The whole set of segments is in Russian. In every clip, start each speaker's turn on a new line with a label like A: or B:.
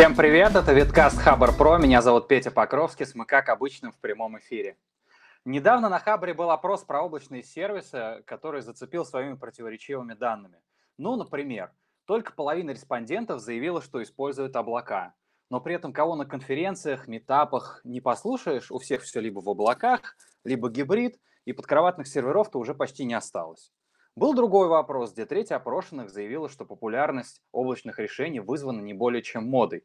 A: Всем привет, это Виткаст Хабар Про, меня зовут Петя Покровский, мы как обычно в прямом эфире. Недавно на Хабре был опрос про облачные сервисы, который зацепил своими противоречивыми данными. Ну, например, только половина респондентов заявила, что используют облака. Но при этом кого на конференциях, метапах не послушаешь, у всех все либо в облаках, либо гибрид, и подкроватных серверов-то уже почти не осталось. Был другой вопрос, где треть опрошенных заявила, что популярность облачных решений вызвана не более чем модой.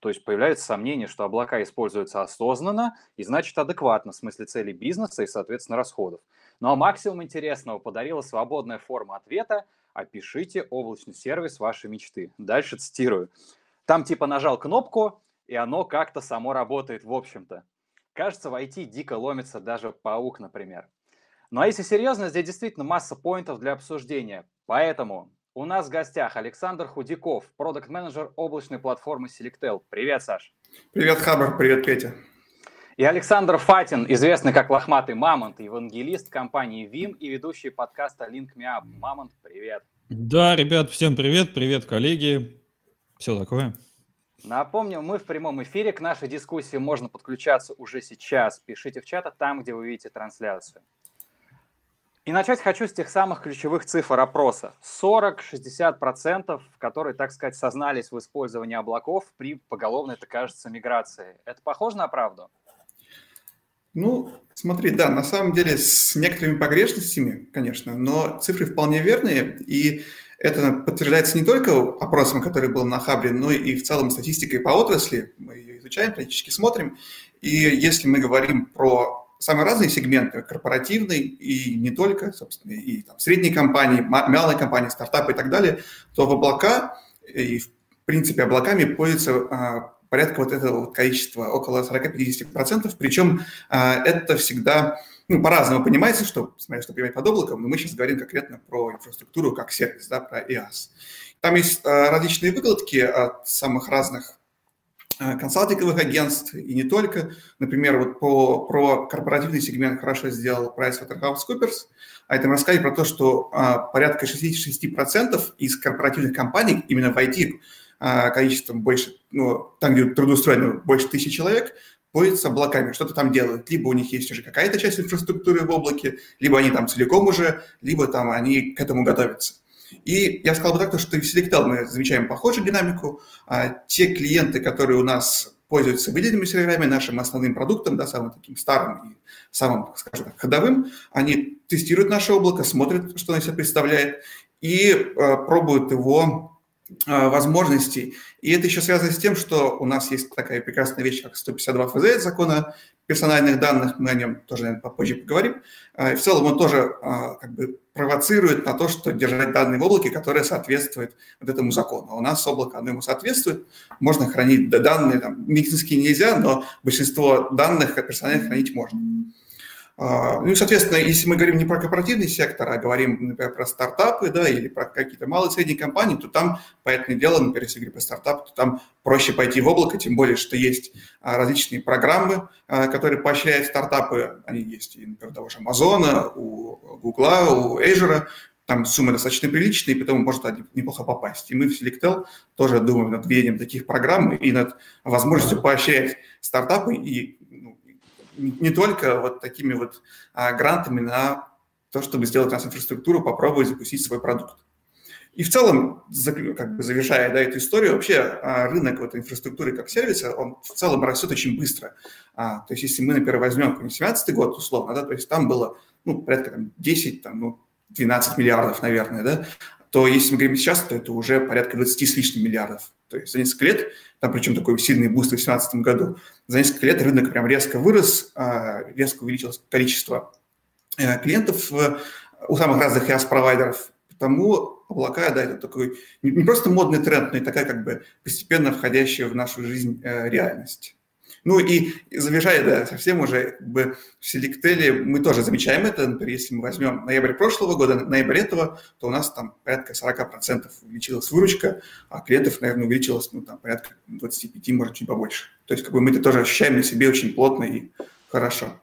A: То есть появляется сомнение, что облака используются осознанно и значит адекватно в смысле целей бизнеса и, соответственно, расходов. Ну а максимум интересного подарила свободная форма ответа «Опишите облачный сервис вашей мечты». Дальше цитирую. Там типа нажал кнопку, и оно как-то само работает в общем-то. Кажется, в IT дико ломится даже паук, например. Ну а если серьезно, здесь действительно масса поинтов для обсуждения. Поэтому у нас в гостях Александр Худяков, продукт-менеджер облачной платформы Selectel. Привет, Саш.
B: Привет, Хабар. Привет, Петя.
A: И Александр Фатин, известный как Лохматый Мамонт, евангелист компании ВИМ и ведущий подкаста Link Me Up. Мамонт, привет.
C: Да, ребят, всем привет, привет, коллеги. Все такое.
A: Напомню, мы в прямом эфире. К нашей дискуссии можно подключаться уже сейчас. Пишите в чат там, где вы видите трансляцию. И начать хочу с тех самых ключевых цифр опроса. 40-60%, которые, так сказать, сознались в использовании облаков при поголовной, это кажется, миграции. Это похоже на правду?
B: Ну, смотри, да, на самом деле с некоторыми погрешностями, конечно, но цифры вполне верные, и это подтверждается не только опросом, который был на Хабре, но и в целом статистикой по отрасли. Мы ее изучаем, периодически смотрим. И если мы говорим про самые разные сегменты, корпоративный и не только, собственно, и там, средние компании, малые компании, стартапы и так далее, то в облака и, в принципе, облаками пользуются а, порядка вот этого вот количества, около 40-50%, причем а, это всегда ну, по-разному понимается, что, смотря что понимать под облаком, но мы сейчас говорим конкретно про инфраструктуру как сервис, да, про IaaS. Там есть а, различные выкладки от самых разных консалтинговых агентств и не только. Например, вот по, про корпоративный сегмент хорошо сделал PricewaterhouseCoopers, а это рассказали про то, что а, порядка 66% из корпоративных компаний именно в IT а, количеством больше, ну, там, где трудоустроено больше тысячи человек, пользуются облаками, что-то там делают. Либо у них есть уже какая-то часть инфраструктуры в облаке, либо они там целиком уже, либо там они к этому готовятся. И я сказал бы так, что в Selectel мы замечаем похожую динамику. А те клиенты, которые у нас пользуются выделенными серверами, нашим основным продуктом, да, самым таким старым и самым, скажем так, ходовым, они тестируют наше облако, смотрят, что оно себя представляет, и э, пробуют его э, возможностей. И это еще связано с тем, что у нас есть такая прекрасная вещь, как 152 ФЗ закона персональных данных, мы о нем тоже, наверное, попозже поговорим. А, в целом он тоже а, как бы провоцирует на то, что держать данные в облаке, которые соответствуют вот этому закону. А у нас облако, оно ему соответствует. Можно хранить данные, там, медицинские нельзя, но большинство данных персональных хранить можно. А, ну и, соответственно, если мы говорим не про корпоративный сектор, а говорим, например, про стартапы, да, или про какие-то малые и средние компании, то там, понятное дело, например, если говорить про стартап, то там проще пойти в облако, тем более, что есть а, различные программы, которые поощряют стартапы. Они есть, и, например, того же Амазона, у Гугла, у Azure, там суммы достаточно приличные, и потом может неплохо попасть. И мы в Selectel тоже думаем над введением таких программ и над возможностью поощрять стартапы и не только вот такими вот а, грантами на то, чтобы сделать у нас инфраструктуру, попробовать запустить свой продукт. И в целом, как бы завершая да, эту историю, вообще а, рынок вот, инфраструктуры как сервиса, он в целом растет очень быстро. А, то есть если мы, например, возьмем 2017 год условно, да, то есть там было ну, порядка там, 10, там, ну, 12 миллиардов, наверное, да, то если мы говорим сейчас, то это уже порядка 20 с лишним миллиардов. То есть за несколько лет, там причем такой сильный boost в 2018 году, за несколько лет рынок прям резко вырос, а, резко увеличилось количество э, клиентов у самых разных IaaS-провайдеров. Потому облака, да, это такой не просто модный тренд, но и такая как бы постепенно входящая в нашу жизнь э, реальность. Ну и завершая, да, совсем уже в Селектеле мы тоже замечаем это. Например, если мы возьмем ноябрь прошлого года, ноябрь этого, то у нас там порядка 40% увеличилась выручка, а клиентов, наверное, увеличилось ну, там, порядка 25, может, чуть побольше. То есть как бы мы это тоже ощущаем на себе очень плотно и хорошо.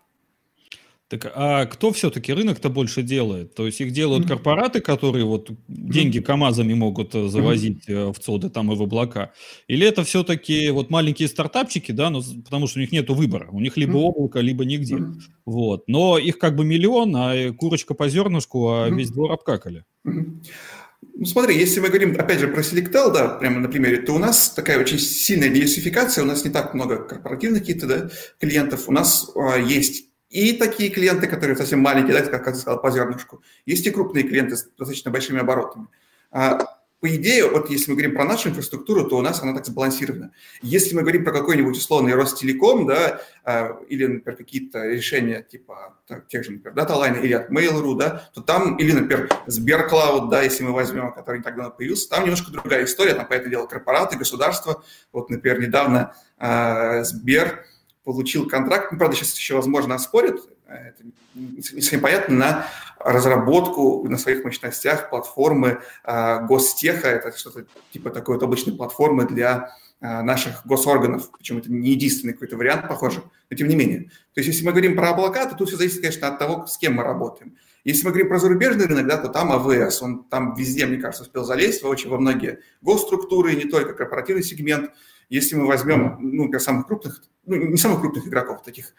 C: Так а кто все-таки рынок-то больше делает? То есть их делают корпораты, которые вот деньги КАМАЗами могут э, завозить mm-hmm. в ЦОДы там и в облака? Или это все-таки вот маленькие стартапчики, да, ну, потому что у них нет выбора. У них либо облако, либо нигде. Вот. Но их как бы миллион, а курочка по зернышку, а весь двор обкакали.
B: Ну, смотри, если мы говорим, опять же, про Selectel, да, прямо на примере, то у нас такая очень сильная диверсификация, у нас не так много корпоративных каких-то да, клиентов, у нас а, есть и такие клиенты, которые совсем маленькие, да, как я сказал, по зернышку. Есть и крупные клиенты с достаточно большими оборотами. А, по идее, вот если мы говорим про нашу инфраструктуру, то у нас она так сбалансирована. Если мы говорим про какой-нибудь условный Ростелеком, да, а, или, например, какие-то решения типа так, тех же, например, DataLine или от Mail.ru, да, то там, или, например, Сберклауд, да, если мы возьмем, который не так давно появился, там немножко другая история, там, по это дело, корпораты, государства. Вот, например, недавно э, Сбер получил контракт, ну, правда, сейчас еще, возможно, оспорят, это не совсем понятно, на разработку на своих мощностях платформы э, Гостеха, это что-то типа такой вот облачной платформы для э, наших госорганов, причем это не единственный какой-то вариант, похоже, но тем не менее. То есть если мы говорим про облака, то тут все зависит, конечно, от того, с кем мы работаем. Если мы говорим про зарубежный рынок, да, то там АВС, он там везде, мне кажется, успел залезть, очень во многие госструктуры, не только корпоративный сегмент. Если мы возьмем, ну, самых крупных, ну, не самых крупных игроков, таких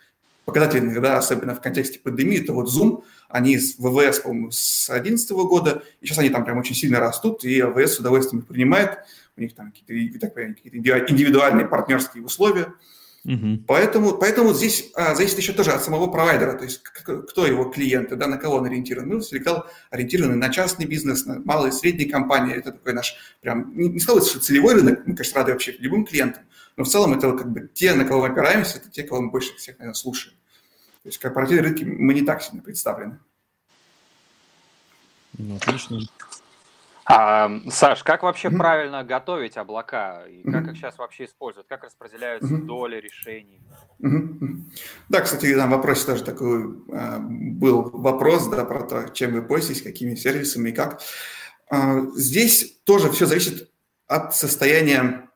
B: показательных, да, особенно в контексте пандемии, то вот Zoom, они с ВВС, по-моему, с 2011 года, и сейчас они там прям очень сильно растут, и АВС с удовольствием их принимает, у них там какие-то, какие-то индивидуальные партнерские условия, Угу. Поэтому, поэтому здесь а, зависит еще тоже от самого провайдера, то есть кто его клиенты, да, на кого он ориентирован. Мы Selectal ориентированы на частный бизнес, на малые и средние компании. Это такой наш прям, не, не сказать, что целевой рынок, мы, конечно, рады вообще любым клиентам, но в целом это как бы те, на кого мы опираемся, это те, кого мы больше всех, наверное, слушаем. То есть корпоративные рынки мы не так сильно представлены.
A: Ну, отлично. А, Саш, как вообще mm-hmm. правильно готовить облака и как mm-hmm. их сейчас вообще используют? Как распределяются mm-hmm. доли решений?
B: Mm-hmm. Да, кстати, на вопросе тоже такой а, был вопрос да, про то, чем вы пользуетесь, какими сервисами и как. А, здесь тоже все зависит от состояния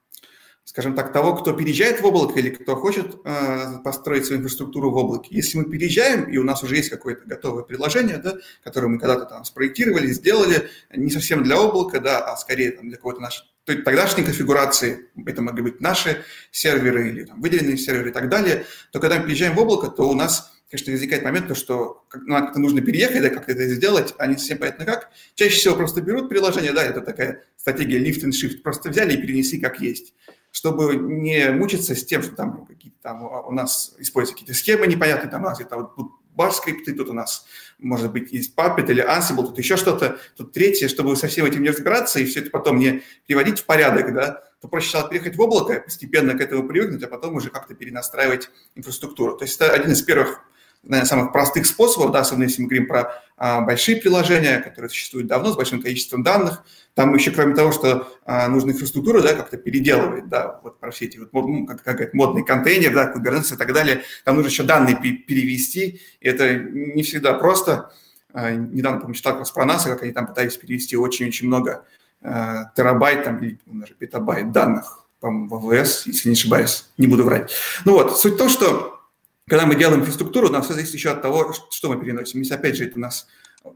B: скажем так, того, кто переезжает в облако или кто хочет э, построить свою инфраструктуру в облаке. Если мы переезжаем, и у нас уже есть какое-то готовое приложение, да, которое мы когда-то там спроектировали, сделали, не совсем для облака, да, а скорее там, для какой-то нашей тогдашней конфигурации, это могли быть наши серверы или там, выделенные серверы и так далее, то когда мы переезжаем в облако, то у нас конечно, возникает момент, то, что ну, как-то нужно переехать, да, как это сделать, а не совсем понятно как. Чаще всего просто берут приложение, да, это такая стратегия lift and shift, просто взяли и перенесли как есть чтобы не мучиться с тем, что там какие-то там у нас используются какие-то схемы непонятные, там у нас где-то вот бар скрипты, тут у нас, может быть, есть Puppet или Ansible, тут еще что-то, тут третье, чтобы со всем этим не разбираться и все это потом не приводить в порядок, да, то проще сначала переехать в облако, постепенно к этому привыкнуть, а потом уже как-то перенастраивать инфраструктуру. То есть это один из первых наверное, самых простых способов, да, особенно если мы говорим про а, большие приложения, которые существуют давно, с большим количеством данных. Там еще, кроме того, что а, нужно инфраструктуру да, как-то переделывать, да, вот про все эти вот, ну, как, как это, модный контейнер, да, Kubernetes и так далее, там нужно еще данные перевести, и это не всегда просто. А, недавно, помню, читал как про NASA, как они там пытались перевести очень-очень много а, терабайт, там, или даже петабайт данных, по-моему, в АВС, если не ошибаюсь, не буду врать. Ну вот, суть в том, что когда мы делаем инфраструктуру, у нас все зависит еще от того, что мы переносим. Если, опять же, это у нас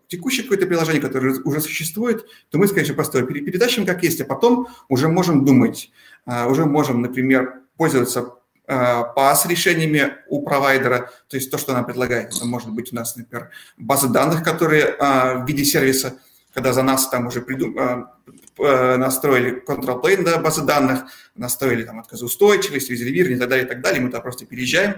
B: текущее какое-то приложение, которое уже существует, то мы, конечно, просто передачим как есть, а потом уже можем думать, а, уже можем, например, пользоваться PaaS-решениями а, у провайдера, то есть то, что она предлагает. Это может быть у нас, например, базы данных, которые а, в виде сервиса, когда за нас там уже придум... настроили control plane да, базы данных, настроили там отказоустойчивость, резервирование и так далее, и так далее, мы туда просто переезжаем,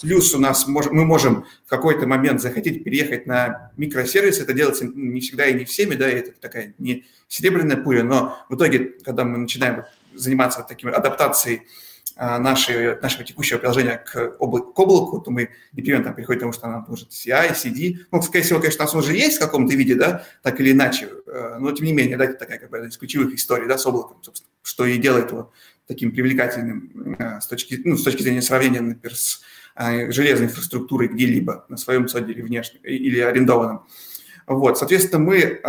B: плюс у нас мы можем в какой-то момент захотеть переехать на микросервис. Это делается не всегда и не всеми, да, это такая не серебряная пуля, но в итоге, когда мы начинаем заниматься такими адаптацией а, нашей, нашего текущего приложения к, облаку, к облаку, то мы непременно там переходим к тому, что нам нужен CI, CD. Ну, скорее всего, конечно, у нас уже есть в каком-то виде, да, так или иначе, э, но тем не менее, да, это такая как бы из ключевых историй, да, с облаком, собственно, что и делает его таким привлекательным э, с точки, ну, с точки зрения сравнения, например, с э, железной инфраструктурой где-либо на своем соде или внешнем, или арендованном. Вот, соответственно, мы, э,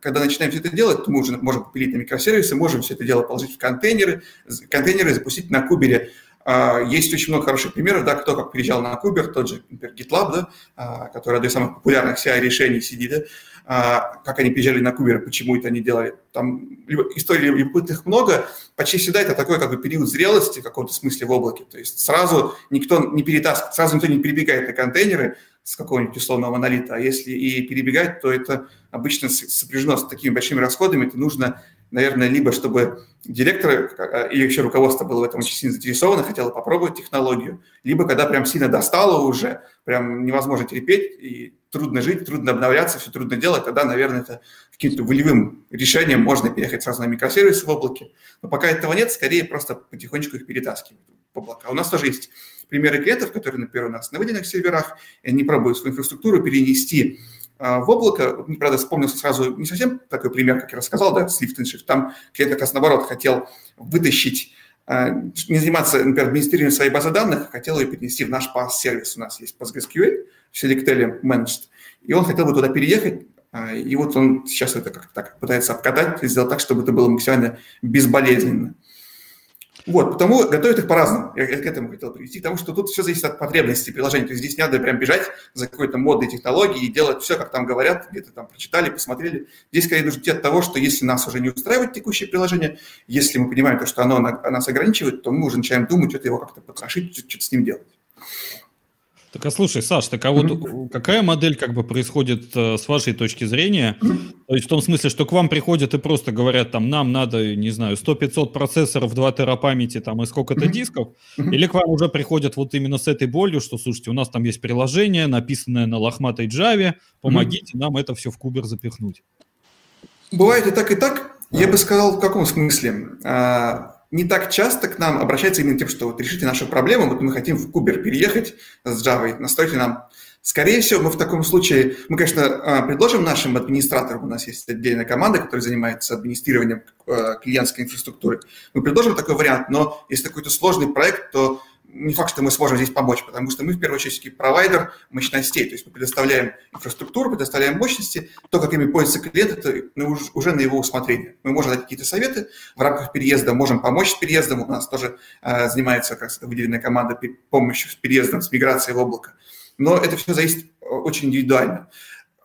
B: когда начинаем все это делать, то мы уже можем попилить на микросервисы, можем все это дело положить в контейнеры, контейнеры запустить на кубере есть очень много хороших примеров, да, кто как переезжал на Кубер, тот же, например, GitLab, да, который одно из самых популярных CI-решений сидит, как они приезжали на Кубер, почему это они делали. Там историй любопытных много. Почти всегда это такой как бы период зрелости в каком-то смысле в облаке. То есть сразу никто не перетаскивает, сразу никто не перебегает на контейнеры с какого-нибудь условного монолита. А если и перебегать, то это обычно сопряжено с такими большими расходами. Это нужно наверное, либо чтобы директор а, или вообще руководство было в этом очень сильно заинтересовано, хотело попробовать технологию, либо когда прям сильно достало уже, прям невозможно терпеть, и трудно жить, трудно обновляться, все трудно делать, тогда, наверное, это каким-то волевым решением можно переехать сразу на микросервисы в облаке. Но пока этого нет, скорее просто потихонечку их перетаскивают в облака. У нас тоже есть примеры клиентов, которые, например, у нас на выделенных серверах, они пробуют свою инфраструктуру перенести в облако. Правда, вспомнился сразу не совсем такой пример, как я рассказал, да, с Lift. Там клиент как раз наоборот хотел вытащить, а, не заниматься, например, администрированием своей базы данных, а хотел ее перенести в наш PaaS-сервис. У нас есть PostgreSQL Selectel Managed, и он хотел бы туда переехать, и вот он сейчас это как-то так пытается обкатать и сделать так, чтобы это было максимально безболезненно. Вот, потому готовят их по-разному. Я, к этому хотел привести, потому что тут все зависит от потребностей приложения. То есть здесь не надо прям бежать за какой-то модной технологией и делать все, как там говорят, где-то там прочитали, посмотрели. Здесь скорее нужно идти от того, что если нас уже не устраивает текущее приложение, если мы понимаем, то, что оно нас ограничивает, то мы уже начинаем думать, что-то его как-то потрошить, что-то с ним делать.
C: Так а слушай, Саш, так а вот mm-hmm. какая модель как бы происходит э, с вашей точки зрения? Mm-hmm. То есть в том смысле, что к вам приходят и просто говорят, там, нам надо, не знаю, 100-500 процессоров, 2 тера памяти там и сколько-то mm-hmm. дисков, или к вам уже приходят вот именно с этой болью, что, слушайте, у нас там есть приложение, написанное на лохматой Java, помогите нам это все в кубер запихнуть.
B: Бывает и так, и так. Я бы сказал, в каком смысле? А, не так часто к нам обращаются именно тем, что вот решите нашу проблему, вот мы хотим в Кубер переехать с Java, настройте нам. Скорее всего, мы в таком случае, мы, конечно, а, предложим нашим администраторам, у нас есть отдельная команда, которая занимается администрированием а, клиентской инфраструктуры, мы предложим такой вариант, но если какой-то сложный проект, то не факт, что мы сможем здесь помочь, потому что мы в первую очередь провайдер мощностей, то есть мы предоставляем инфраструктуру, предоставляем мощности, то, как ими пользуется клиент, это уже на его усмотрение. Мы можем дать какие-то советы в рамках переезда, можем помочь с переездом, у нас тоже э, занимается как раз выделенная команда помощью с переездом, с миграцией в облако. Но это все зависит очень индивидуально.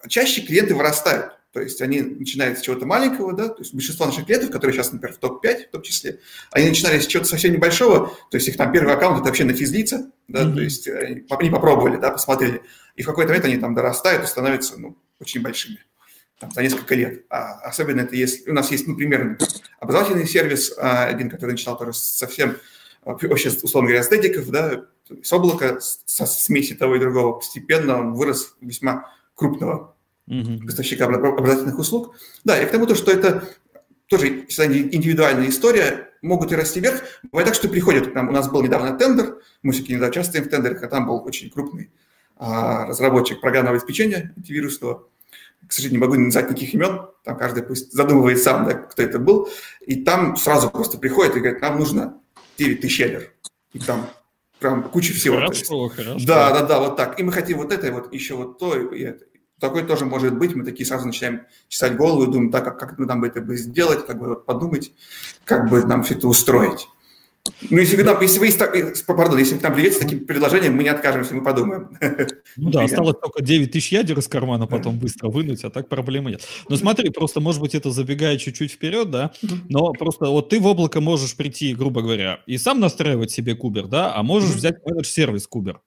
B: Чаще клиенты вырастают, то есть они начинают с чего-то маленького, да, то есть большинство наших клиентов, которые сейчас, например, в топ-5 в том числе, они начинали с чего-то совсем небольшого, то есть их там первый аккаунт это вообще на физлица, да, mm-hmm. то есть они, они попробовали, да, посмотрели, и в какой-то момент они там дорастают и становятся, ну, очень большими, там, за несколько лет. А особенно это если, у нас есть, ну, примерно образовательный сервис, а, один, который начинал тоже совсем, вообще, условно говоря, с дедиков, да, с облака, со смеси того и другого, постепенно он вырос весьма крупного угу. поставщика образовательных услуг. Да, и к тому, то, что это тоже индивидуальная история, могут и расти вверх. Бывает так, что приходят к нам. У нас был недавно тендер, мы все-таки иногда участвуем в тендерах, а там был очень крупный а, разработчик программного обеспечения антивирусного. К сожалению, не могу назвать никаких имен, там каждый пусть задумывает сам, да, кто это был. И там сразу просто приходит и говорит, нам нужно 9 тысяч ядер. И там прям куча всего. Хорошо, хорошо. Да, да, да, вот так. И мы хотим вот это, и вот еще вот то, и это. Такое тоже может быть. Мы такие сразу начинаем чесать голову и думаем, так, как, как мы нам это бы сделать, как бы вот подумать, как бы нам все это устроить. Ну, если вы, там, если вы, э, пардон, если вы там придете с таким предложением, мы не откажемся, мы подумаем.
C: Ну да, осталось только 9 тысяч ядер из кармана потом быстро вынуть, а так проблемы нет. Но смотри, просто, может быть, это забегает чуть-чуть вперед, да, но просто вот ты в облако можешь прийти, грубо говоря, и сам настраивать себе кубер, да, а можешь взять менедж-сервис кубер.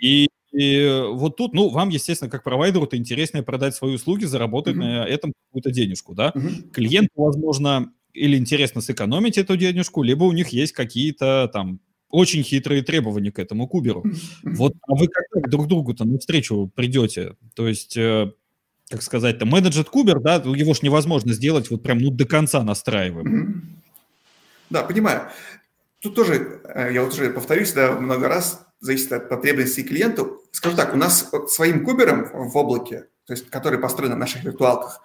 C: И и вот тут, ну, вам, естественно, как провайдеру, это интереснее продать свои услуги, заработать mm-hmm. на этом какую-то денежку, да. Mm-hmm. Клиенту, возможно, или интересно сэкономить эту денежку, либо у них есть какие-то там очень хитрые требования к этому куберу. Mm-hmm. Вот, а вы как друг другу-то навстречу придете? То есть, э, как сказать-то, менеджер кубер, да, его ж невозможно сделать вот прям, ну, до конца настраиваем.
B: Да, понимаю. Тут тоже, э, я вот уже повторюсь, да, много раз, зависит от потребностей клиента. Скажу так, у нас своим кубером в облаке, то есть который построен на наших виртуалках,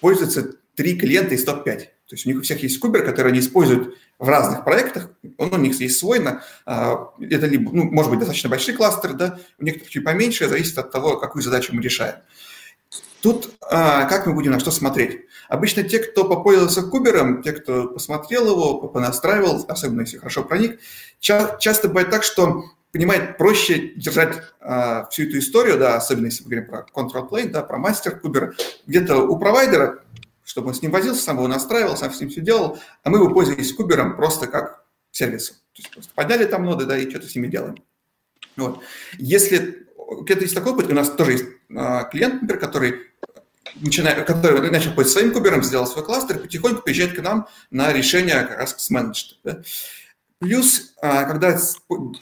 B: пользуются три клиента из топ-5. То есть у них у всех есть кубер, который они используют в разных проектах, он у них есть свой, а, это либо, ну, может быть, достаточно большие кластеры, да, у некоторых чуть поменьше, зависит от того, какую задачу мы решаем. Тут а, как мы будем на что смотреть? Обычно те, кто попользовался кубером, те, кто посмотрел его, понастраивал, особенно если хорошо проник, ча- часто бывает так, что понимает, проще держать а, всю эту историю, да, особенно если мы говорим про control plane, да, про мастер кубер, где-то у провайдера, чтобы он с ним возился, сам его настраивал, сам с ним все делал, а мы бы пользовались кубером просто как сервисом. То есть просто подняли там ноды, да, и что-то с ними делаем. Вот. Если где-то есть такой опыт, у нас тоже есть а, клиент, например, который начинает, который начал пользоваться своим кубером, сделал свой кластер, потихоньку приезжает к нам на решение как раз с менеджмента. Да. Плюс, а, когда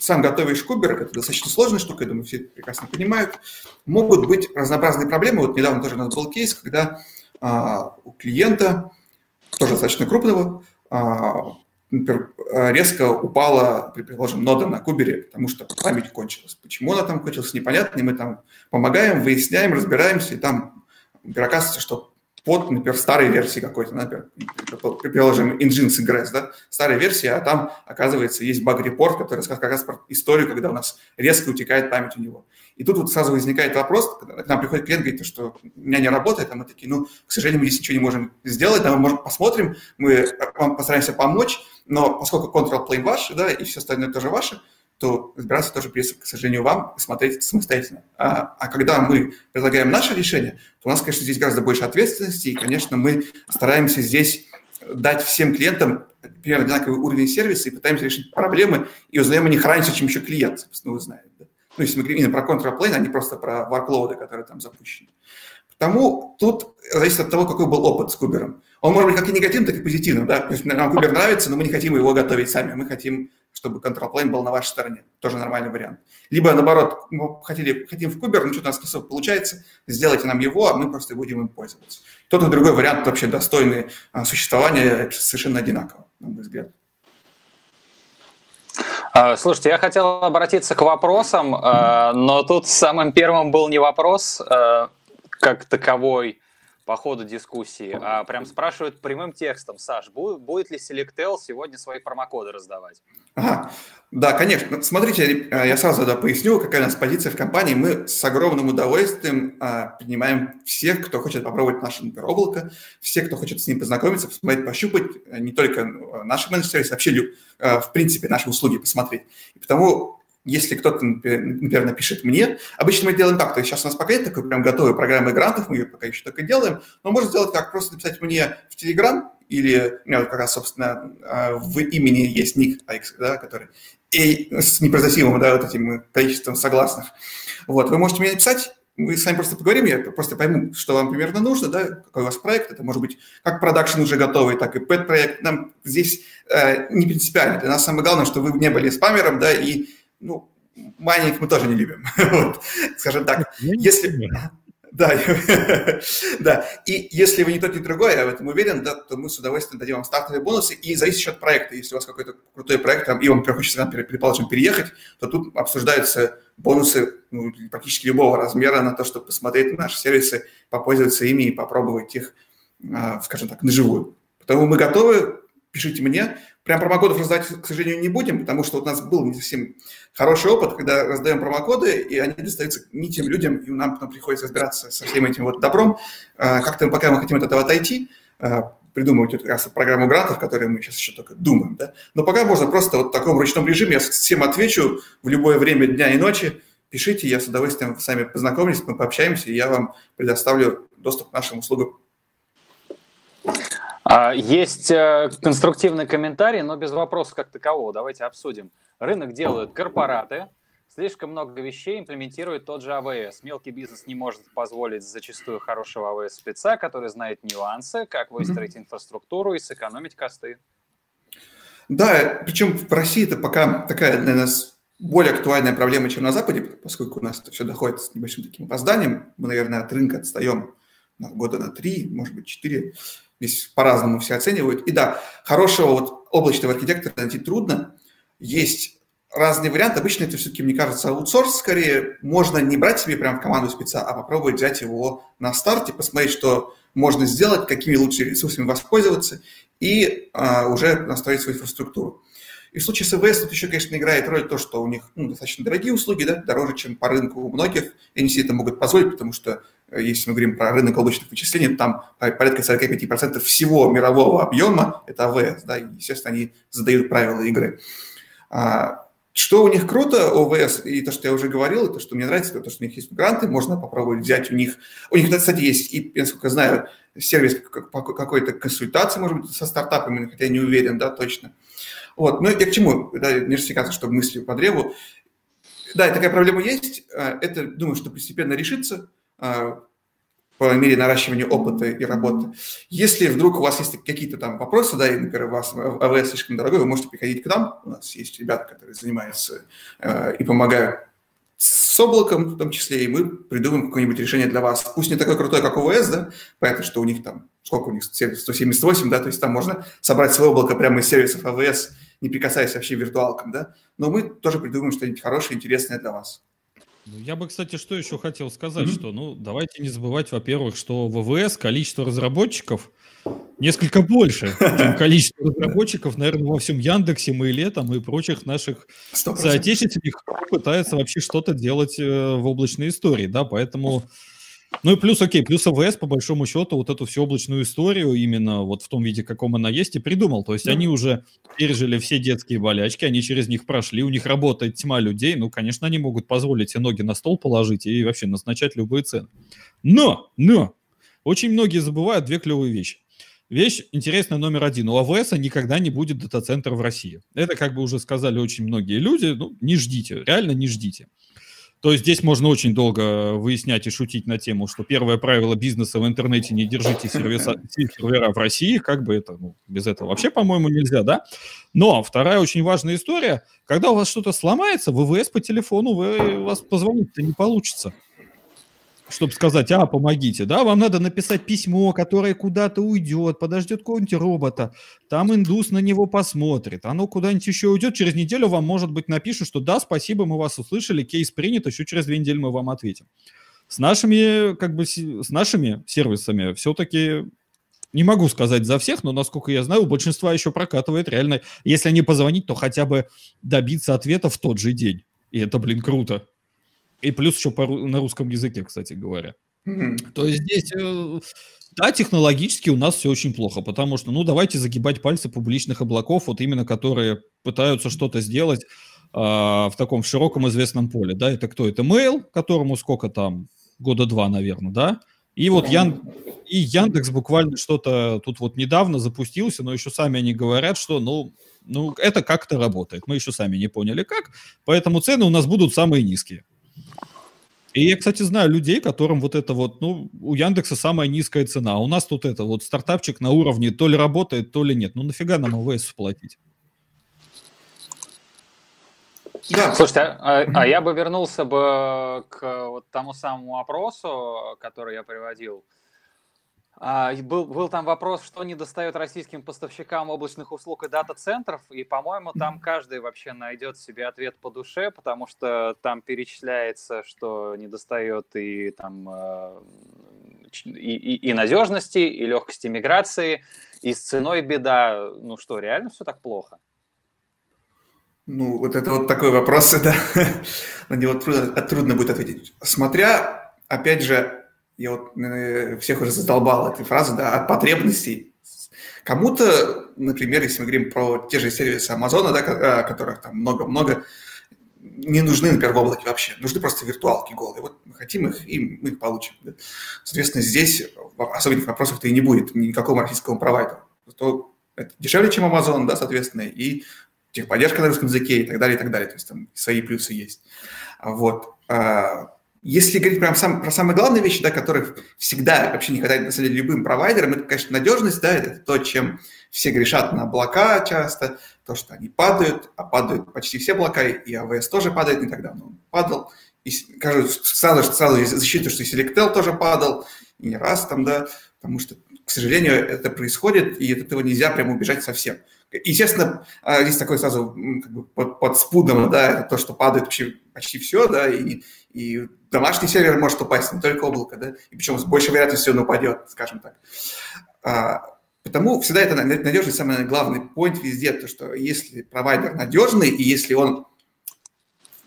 B: сам готовишь кубер, это достаточно сложная штука, я думаю, все прекрасно понимают, могут быть разнообразные проблемы. Вот недавно тоже у нас был кейс, когда а, у клиента, тоже достаточно крупного, а, например, резко упала, предположим, нода на кубере, потому что память кончилась. Почему она там кончилась, непонятно, и мы там помогаем, выясняем, разбираемся, и там оказывается, что под, например, старой версии какой-то, например, приложим Nginx Ingress, да, старая версия, а там, оказывается, есть баг-репорт, который рассказывает как раз про историю, когда у нас резко утекает память у него. И тут вот сразу возникает вопрос, когда к нам приходит клиент, говорит, что у меня не работает, а мы такие, ну, к сожалению, мы здесь ничего не можем сделать, да, мы можем, посмотрим, мы вам постараемся помочь, но поскольку control plane ваш, да, и все остальное тоже ваше, то разбираться тоже придется, к сожалению, вам смотреть самостоятельно. А, а когда мы предлагаем наше решение, то у нас, конечно, здесь гораздо больше ответственности, и, конечно, мы стараемся здесь дать всем клиентам примерно одинаковый уровень сервиса и пытаемся решить проблемы, и узнаем о них раньше, чем еще клиент, собственно, узнает. Да? Ну, если мы говорим именно про контрплейн, а не просто про workload, которые там запущены. Потому тут зависит от того, какой был опыт с кубером. Он может быть как и негативным, так и позитивным. Да? То есть нам кубер нравится, но мы не хотим его готовить сами. Мы хотим чтобы plane был на вашей стороне. Тоже нормальный вариант. Либо, наоборот, мы хотели, хотим в кубер, но что-то у нас не особо получается, сделайте нам его, а мы просто будем им пользоваться. Тот и другой вариант вообще достойный а, существования, совершенно одинаково, на мой взгляд.
A: А, слушайте, я хотел обратиться к вопросам, а, но тут самым первым был не вопрос как таковой, по ходу дискуссии, а прям спрашивают прямым текстом, Саш, будет, ли Selectel сегодня свои промокоды раздавать?
B: Ага. Да, конечно. Смотрите, я сразу да, поясню, какая у нас позиция в компании. Мы с огромным удовольствием а, принимаем всех, кто хочет попробовать наше например, облако, все, кто хочет с ним познакомиться, посмотреть, пощупать, э, не только наши менеджеры, вообще, а, в принципе, наши услуги посмотреть. И потому если кто-то, например, напишет мне, обычно мы делаем так, то есть сейчас у нас пока нет такой прям готовой программы грантов, мы ее пока еще только делаем, но можно сделать как, просто написать мне в Telegram, или у меня вот как раз, собственно, а, в имени есть ник, да, который, и с непроизносимым, да, вот этим количеством согласных. Вот, вы можете мне написать, мы с вами просто поговорим, я просто пойму, что вам примерно нужно, да, какой у вас проект, это может быть как продакшн уже готовый, так и пэт-проект. Нам здесь э, не принципиально. Для нас самое главное, что вы не были спамером, да, и ну, майнинг мы тоже не любим, вот, скажем так. Если... Да, да. И если вы не тот, ни другой, я в этом уверен, да, то мы с удовольствием дадим вам стартовые бонусы. И зависит еще от проекта. Если у вас какой-то крутой проект, там, и вам хочется, предположим, переехать, то тут обсуждаются бонусы ну, практически любого размера на то, чтобы посмотреть на наши сервисы, попользоваться ими и попробовать их, а, скажем так, наживую. Потому мы готовы, пишите мне. Прям промокодов раздать, к сожалению, не будем, потому что у нас был не совсем хороший опыт, когда раздаем промокоды, и они достаются не тем людям, и нам потом приходится разбираться со всем этим вот добром. А, как-то пока мы хотим от этого отойти, а, придумывать вот как программу грантов, которые мы сейчас еще только думаем. Да? Но пока можно просто вот в таком ручном режиме, я всем отвечу в любое время дня и ночи, пишите, я с удовольствием с вами познакомлюсь, мы пообщаемся, и я вам предоставлю доступ к нашим услугам.
A: А, есть э, конструктивный комментарий, но без вопроса как такового. Давайте обсудим. Рынок делают корпораты, слишком много вещей имплементирует тот же AWS. А Мелкий бизнес не может позволить зачастую хорошего AWS-спеца, а который знает нюансы, как выстроить инфраструктуру и сэкономить косты.
B: Да, причем в России это пока такая для нас более актуальная проблема, чем на Западе, поскольку у нас это все доходит с небольшим таким опозданием. Мы, наверное, от рынка отстаем на года на три, может быть, четыре. Здесь по-разному все оценивают. И да, хорошего вот облачного архитектора найти трудно. Есть разные варианты. Обычно это все-таки, мне кажется, аутсорс скорее. Можно не брать себе прям в команду спеца, а попробовать взять его на старте, посмотреть, что можно сделать, какими лучшими ресурсами воспользоваться и а, уже настроить свою инфраструктуру. И в случае с АВС тут еще, конечно, играет роль то, что у них ну, достаточно дорогие услуги, да, дороже, чем по рынку у многих, и они себе это могут позволить, потому что э, если мы говорим про рынок облачных вычислений, там порядка 45% всего мирового объема – это АВС, да, и, естественно, они задают правила игры. А, что у них круто, ОВС, и то, что я уже говорил, и то, что мне нравится, то, что у них есть гранты, можно попробовать взять у них. У них, кстати, есть, и, насколько знаю, сервис какой-то консультации, может быть, со стартапами, хотя я не уверен, да, точно. Вот, ну я к чему? Да, диверсификация, чтобы мысли по древу. Да, такая проблема есть. А, это, думаю, что постепенно решится. А, по мере наращивания опыта и работы. Если вдруг у вас есть какие-то там вопросы, да, и, например, у вас АВС слишком дорогой, вы можете приходить к нам. У нас есть ребята, которые занимаются э, и помогают с облаком в том числе, и мы придумаем какое-нибудь решение для вас. Пусть не такое крутое, как ОВС, да, понятно, что у них там, сколько у них, 178, да, то есть там можно собрать свое облако прямо из сервисов АВС, не прикасаясь вообще к виртуалкам, да, но мы тоже придумаем что-нибудь хорошее, интересное для вас.
C: Ну, я бы, кстати, что еще хотел сказать, mm-hmm. что, ну, давайте не забывать, во-первых, что в ВВС количество разработчиков несколько больше, чем количество разработчиков, наверное, во всем Яндексе, Мейле там и прочих наших 100%. соотечественников, пытаются вообще что-то делать э, в облачной истории, да, поэтому ну и плюс, окей, плюс АВС, по большому счету, вот эту всю облачную историю именно вот в том виде, каком она есть, и придумал. То есть да. они уже пережили все детские болячки, они через них прошли, у них работает тьма людей, ну, конечно, они могут позволить себе ноги на стол положить и вообще назначать любые цены. Но, но, очень многие забывают две клевые вещи. Вещь интересная номер один. У АВС никогда не будет дата-центра в России. Это, как бы уже сказали очень многие люди, ну, не ждите, реально не ждите. То есть здесь можно очень долго выяснять и шутить на тему, что первое правило бизнеса в интернете не держите сервиса, сервера в России, как бы это, ну, без этого вообще, по-моему, нельзя, да? Но вторая очень важная история, когда у вас что-то сломается, ВВС по телефону, вы, вас позвонить-то не получится чтобы сказать, а, помогите, да, вам надо написать письмо, которое куда-то уйдет, подождет какого-нибудь робота, там индус на него посмотрит, оно куда-нибудь еще уйдет, через неделю вам, может быть, напишут, что да, спасибо, мы вас услышали, кейс принят, еще через две недели мы вам ответим. С нашими, как бы, с нашими сервисами все-таки не могу сказать за всех, но, насколько я знаю, у большинства еще прокатывает реально, если не позвонить, то хотя бы добиться ответа в тот же день. И это, блин, круто. И плюс еще по, на русском языке, кстати говоря. Mm-hmm. То есть здесь, э, да, технологически у нас все очень плохо, потому что, ну, давайте загибать пальцы публичных облаков, вот именно которые пытаются что-то сделать а, в таком широком известном поле, да, это кто? Это Mail, которому сколько там, года два, наверное, да, и вот Ян... и Яндекс буквально что-то тут вот недавно запустился, но еще сами они говорят, что, ну, ну, это как-то работает. Мы еще сами не поняли как, поэтому цены у нас будут самые низкие. И я, кстати, знаю людей, которым вот это вот, ну, у Яндекса самая низкая цена, а у нас тут это вот стартапчик на уровне то ли работает, то ли нет. Ну нафига нам ОВС платить?
A: Да. Слушайте, а, а я бы вернулся бы к вот тому самому опросу, который я приводил. А, был, был там вопрос, что не достает российским поставщикам облачных услуг и дата-центров, и, по-моему, там каждый вообще найдет себе ответ по душе, потому что там перечисляется, что не достает и там э, и, и, и надежности, и легкости миграции, и с ценой беда. Ну что, реально все так плохо?
B: Ну, вот это вот такой вопрос, да, на него трудно, трудно будет ответить. Смотря, опять же, я вот э, всех уже задолбал этой фразы, да, от потребностей. Кому-то, например, если мы говорим про те же сервисы Амазона, да, которых там много-много, не нужны, например, в облаке вообще. Нужны просто виртуалки голые. Вот мы хотим их, и мы их получим. Да. Соответственно, здесь особенных вопросов-то и не будет никакого российского провайдера. То это дешевле, чем Amazon, да, соответственно, и техподдержка на русском языке и так далее, и так далее. То есть там свои плюсы есть. Вот. Если говорить прям сам, про самые главные вещи, да, которых всегда, вообще не хватает, на самом деле, любым провайдерам, это, конечно, надежность, да, это то, чем все грешат на облака часто, то, что они падают, а падают почти все облака, и АВС тоже падает, не так давно он падал. И кажется, сразу, сразу защиту, что и Selectel тоже падал, и не раз там, да, потому что, к сожалению, это происходит, и от этого нельзя прямо убежать совсем. Естественно, а, здесь такой сразу как бы под, под спудом, да, это то, что падает вообще почти все, да, и, и домашний сервер может упасть, не только облако, да, и причем с большей вероятностью он упадет, скажем так. А, Потому всегда это надежный самый главный point везде, то что если провайдер надежный, и если он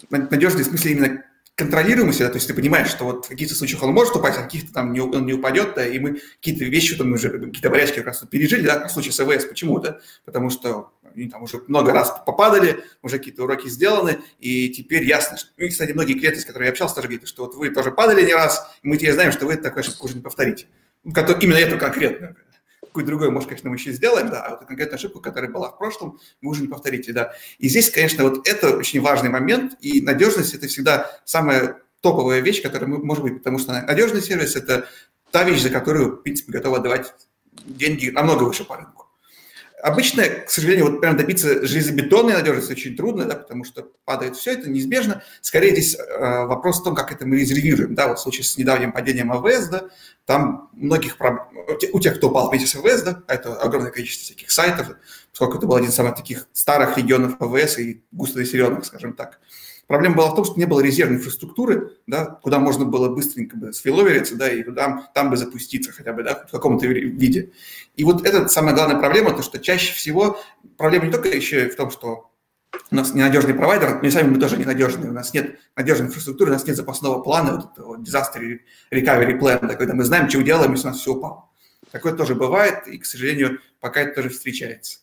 B: надежный в смысле именно контролируемость, да, то есть ты понимаешь, что вот в каких-то случаях он может упасть, а в каких-то там не, он не упадет, да, и мы какие-то вещи, там, уже какие-то болячки как раз пережили, да, в случае с АВС. Почему, да? Потому что они там уже много раз попадали, уже какие-то уроки сделаны, и теперь ясно, что, ну, и, кстати, многие клиенты, с которыми я общался, тоже говорят, что вот вы тоже падали не раз, и мы теперь знаем, что вы такой ошибку уже не повторите. Ну, именно эту конкретно какой другой, может, конечно, мы еще сделаем, да, а вот конкретную ошибку, которая была в прошлом, вы уже не повторите, да. И здесь, конечно, вот это очень важный момент, и надежность – это всегда самая топовая вещь, которая может быть, потому что надежный сервис – это та вещь, за которую, в принципе, готовы отдавать деньги намного выше по рынку. Обычно, к сожалению, вот прям добиться железобетонной надежности очень трудно, да, потому что падает все, это неизбежно. Скорее здесь э, вопрос в том, как это мы резервируем. Да, вот в случае с недавним падением АВС, да, там многих проблем, у тех, кто упал вместе с АВС, да, это огромное количество всяких сайтов, поскольку это был один из самых таких старых регионов АВС и густонаселенных, скажем так. Проблема была в том, что не было резервной инфраструктуры, да, куда можно было быстренько бы сфиловериться, да, и там, там бы запуститься хотя бы, да, в каком-то виде. И вот это самая главная проблема, то, что чаще всего проблема не только еще в том, что у нас ненадежный провайдер, мы сами мы тоже ненадежные, у нас нет надежной инфраструктуры, у нас нет запасного плана, вот этого disaster recovery plan, да, когда мы знаем, что делаем, если у нас все упало. Такое тоже бывает, и, к сожалению, пока это тоже встречается.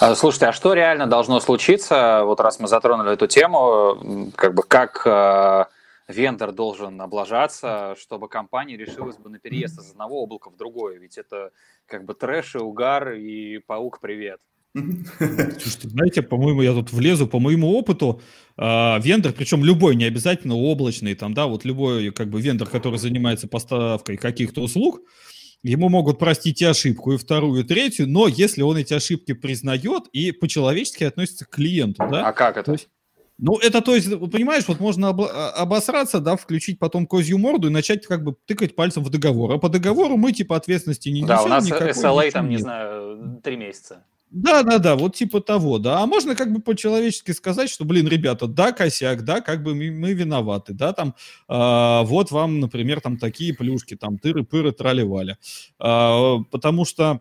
A: А, слушайте, а что реально должно случиться, вот раз мы затронули эту тему, как бы как э, вендор должен облажаться, чтобы компания решилась бы на переезд из одного облака в другое, ведь это как бы трэш и угар и паук привет.
C: Слушайте, знаете, по-моему, я тут влезу, по моему опыту, э, вендор, причем любой, не обязательно облачный, там, да, вот любой, как бы, вендор, который занимается поставкой каких-то услуг, ему могут простить и ошибку, и вторую, и третью, но если он эти ошибки признает и по-человечески относится к клиенту, да?
A: А как это? То есть,
C: ну, это, то есть, понимаешь, вот можно а, обосраться, да, включить потом козью морду и начать как бы тыкать пальцем в договор. А по договору мы, типа, ответственности не несем.
A: Да, у нас никакой, SLA там, нет. не знаю, три месяца.
C: Да, да, да, вот типа того, да. А можно как бы по-человечески сказать, что, блин, ребята, да, косяк, да, как бы мы, мы виноваты, да, там, э, вот вам, например, там такие плюшки, там, тыры-пыры, трали-вали. Э, потому что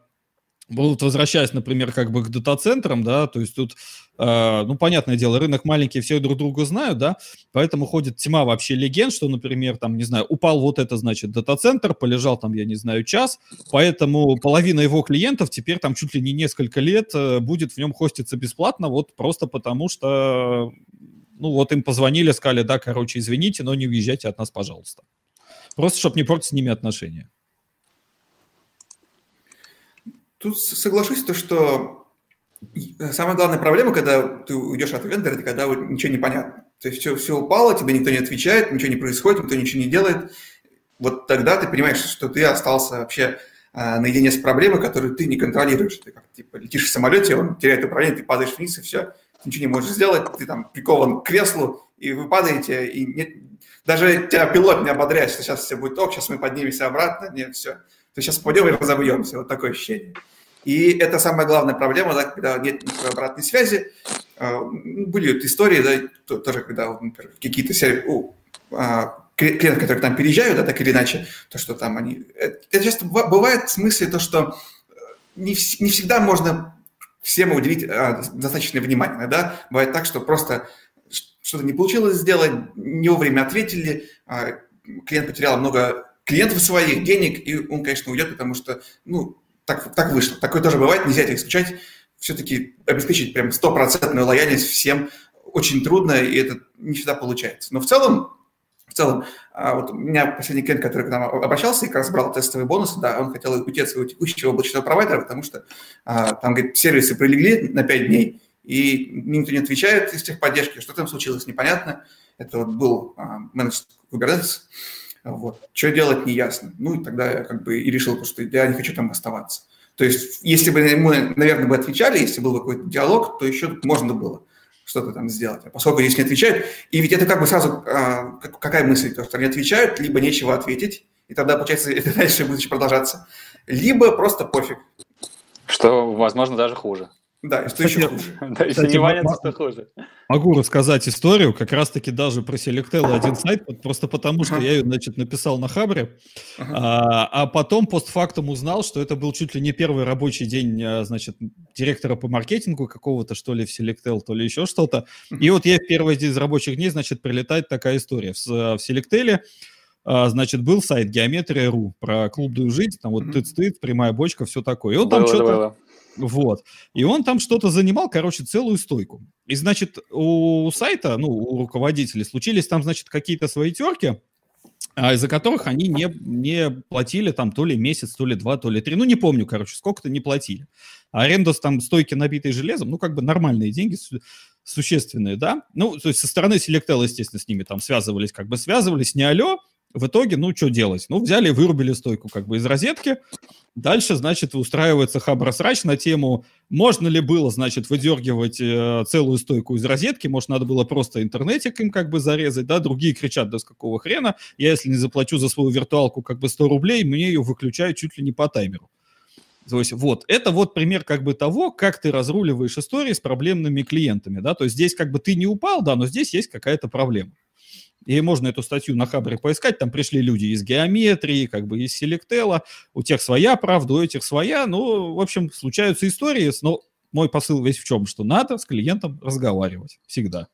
C: вот возвращаясь, например, как бы к дата-центрам, да, то есть тут, э, ну, понятное дело, рынок маленький, все друг друга знают, да, поэтому ходит тьма вообще легенд, что, например, там, не знаю, упал вот это, значит, дата-центр, полежал там, я не знаю, час, поэтому половина его клиентов теперь там чуть ли не несколько лет э, будет в нем хоститься бесплатно, вот просто потому что, ну, вот им позвонили, сказали, да, короче, извините, но не уезжайте от нас, пожалуйста. Просто, чтобы не портить с ними отношения.
B: Тут соглашусь, то, что самая главная проблема, когда ты уйдешь от вендора, это когда ничего не понятно. То есть все, все упало, тебе никто не отвечает, ничего не происходит, никто ничего не делает. Вот тогда ты понимаешь, что ты остался вообще а, наедине с проблемой, которую ты не контролируешь. Ты как типа летишь в самолете, он теряет управление, ты падаешь вниз, и все, ты ничего не можешь сделать, ты там прикован к креслу, и вы падаете, и нет, даже тебя пилот не ободряет, что сейчас все будет ок, сейчас мы поднимемся обратно, нет, все то сейчас пойдем и разобьемся. Вот такое ощущение. И это самая главная проблема, да, когда нет никакой обратной связи. А, были вот истории, да, тоже когда какие-то а, клиенты, которые к нам переезжают, да, так или иначе, то, что там они... Это часто бывает в смысле то, что э, не, не всегда можно всем уделить а, достаточное внимание, да. Бывает так, что просто что-то не получилось сделать, не вовремя ответили, а, клиент потерял много клиентов своих, денег, и он, конечно, уйдет, потому что, ну, так, так вышло. Такое тоже бывает, нельзя это исключать. Все-таки обеспечить прям стопроцентную лояльность всем очень трудно, и это не всегда получается. Но в целом, в целом, а, вот у меня последний клиент, который к нам обращался и как раз брал тестовые бонусы, да, он хотел уйти от своего текущего облачного провайдера, потому что а, там, говорит, сервисы прилегли на 5 дней, и никто не отвечает из техподдержки, что там случилось, непонятно. Это вот был а, менеджер Kubernetes, вот. Что делать, не ясно. Ну, и тогда я как бы и решил, что я не хочу там оставаться. То есть, если бы мы, наверное, бы отвечали, если был какой-то диалог, то еще можно было что-то там сделать. А поскольку здесь не отвечают, и ведь это как бы сразу, а, какая мысль, то, что они отвечают, либо нечего ответить, и тогда, получается, это дальше будет продолжаться, либо просто пофиг.
A: Что, возможно, даже хуже.
B: Да, и что Кстати, еще хуже.
A: Да, еще Кстати, не понятно, что хуже.
C: Могу рассказать историю, как раз-таки даже про Selectel один сайт, просто потому что я ее, значит, написал на Хабре, а, а потом постфактум узнал, что это был чуть ли не первый рабочий день, а, значит, директора по маркетингу какого-то, что ли, в Selectel, то ли еще что-то. И вот я в первый из рабочих дней, значит, прилетает такая история. В, в Selectel а, значит, был сайт Геометрия.ру про клубную жизнь, там вот тыц-тыц, прямая бочка, все такое. И он там что-то... Вот. И он там что-то занимал, короче, целую стойку. И, значит, у сайта, ну, у руководителей случились там, значит, какие-то свои терки, а из-за которых они не, не платили там то ли месяц, то ли два, то ли три. Ну, не помню, короче, сколько-то не платили. А аренда там стойки, набитые железом, ну, как бы нормальные деньги, существенные, да. Ну, то есть со стороны Selectel, естественно, с ними там связывались, как бы связывались, не алло, в итоге, ну, что делать? Ну, взяли и вырубили стойку как бы из розетки. Дальше, значит, устраивается хабросрач на тему, можно ли было, значит, выдергивать э, целую стойку из розетки, может, надо было просто интернетик им как бы зарезать, да, другие кричат, да с какого хрена, я если не заплачу за свою виртуалку как бы 100 рублей, мне ее выключают чуть ли не по таймеру. То есть вот, это вот пример как бы того, как ты разруливаешь истории с проблемными клиентами, да, то есть здесь как бы ты не упал, да, но здесь есть какая-то проблема. И можно эту статью на Хабре поискать, там пришли люди из геометрии, как бы из селектела, у тех своя правда, у этих своя, ну, в общем, случаются истории, но мой посыл весь в чем, что надо с клиентом разговаривать всегда.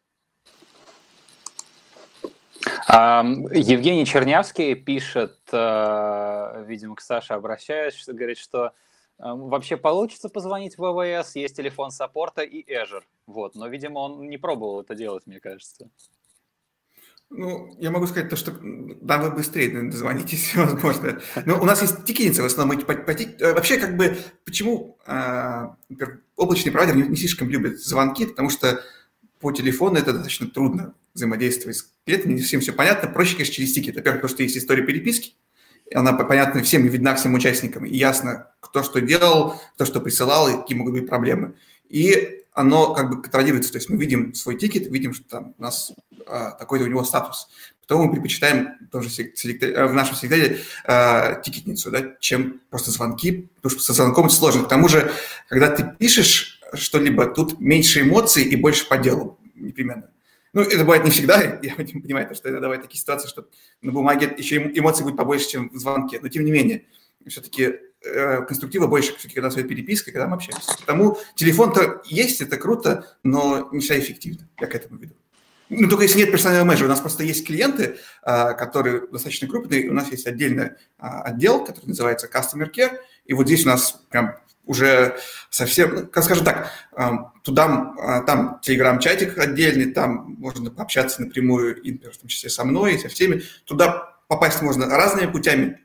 A: Евгений Чернявский пишет, э, видимо, к Саше обращаясь, говорит, что э, вообще получится позвонить в ВВС, есть телефон саппорта и Azure. Вот, но, видимо, он не пробовал это делать, мне кажется.
B: Ну, я могу сказать то, что да, вы быстрее дозвонитесь, возможно. Но у нас есть тикетница в основном. По, по, э, вообще, как бы, почему э, облачный провайдер не, не слишком любит звонки, потому что по телефону это достаточно трудно взаимодействовать с клиентами, не всем все понятно. Проще, конечно, через ticket. Во-первых, потому что есть история переписки, она понятна всем видна всем участникам, и ясно, кто что делал, кто что присылал, и какие могут быть проблемы. И оно как бы контролируется, то есть мы видим свой ticket, видим, что там у нас а, такой-то у него статус. Потом мы предпочитаем тоже э, в нашем секретаре а, тикетницу, да, чем просто звонки, потому что со звонком это сложно. К тому же, когда ты пишешь что-либо, тут меньше эмоций и больше по делу непременно. Ну, это бывает не всегда, я понимаю, что это бывают такие ситуации, что на бумаге еще эмоций будет побольше, чем в звонке, но тем не менее, все-таки конструктива больше, когда своя переписка, когда мы общаемся. Потому телефон-то есть, это круто, но не всегда эффективно. Я к этому веду. Ну, только если нет персонального менеджера. У нас просто есть клиенты, а, которые достаточно крупные. У нас есть отдельный а, отдел, который называется Customer Care. И вот здесь у нас прям уже совсем, ну, скажем так, туда, а, там телеграм-чатик отдельный, там можно пообщаться напрямую, в том числе со мной и со всеми. Туда попасть можно разными путями.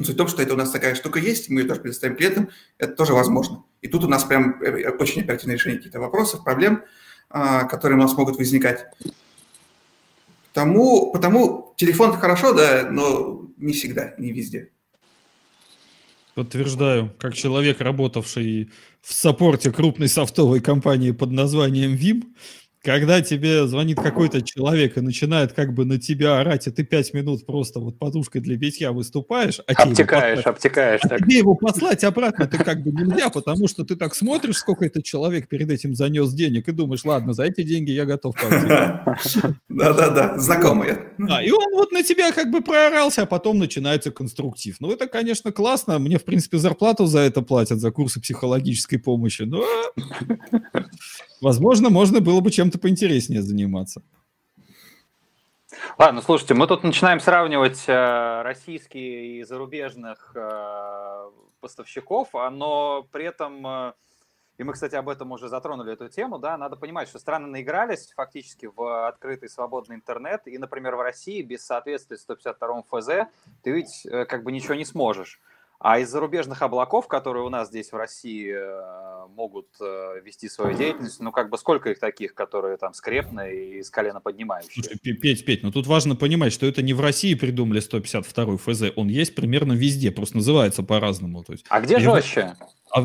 B: Но суть в том, что это у нас такая штука есть, мы ее тоже предоставим клиентам, это тоже возможно. И тут у нас прям э, очень оперативное решение каких-то вопросов, проблем, а, которые у нас могут возникать. Потому, потому телефон хорошо, да, но не всегда, не везде.
C: Подтверждаю, как человек, работавший в саппорте крупной софтовой компании под названием Vim, когда тебе звонит какой-то человек и начинает как бы на тебя орать, и ты пять минут просто вот подушкой для битья выступаешь,
A: а обтекаешь, послать, обтекаешь.
C: А так. тебе его послать обратно ты как бы нельзя, потому что ты так смотришь, сколько этот человек перед этим занес денег, и думаешь, ладно, за эти деньги я готов
B: Да-да-да, знакомые.
C: Да, и он вот на тебя как бы проорался, а потом начинается конструктив. Ну, это, конечно, классно. Мне, в принципе, зарплату за это платят, за курсы психологической помощи, но возможно, можно было бы чем чем-то поинтереснее заниматься.
A: Ладно, слушайте, мы тут начинаем сравнивать э, российские и зарубежных э, поставщиков, а, но при этом, э, и мы, кстати, об этом уже затронули эту тему, да, надо понимать, что страны наигрались фактически в открытый свободный интернет, и, например, в России без соответствия 152 ФЗ ты ведь э, как бы ничего не сможешь. А из зарубежных облаков, которые у нас здесь в России э, могут э, вести свою деятельность, ну как бы сколько их таких, которые там скрепные и с колена поднимающие? Слушай,
C: Петь, Петь, но ну тут важно понимать, что это не в России придумали 152 ФЗ, он есть примерно везде, просто называется по-разному. То есть,
A: а где жестче?
C: А,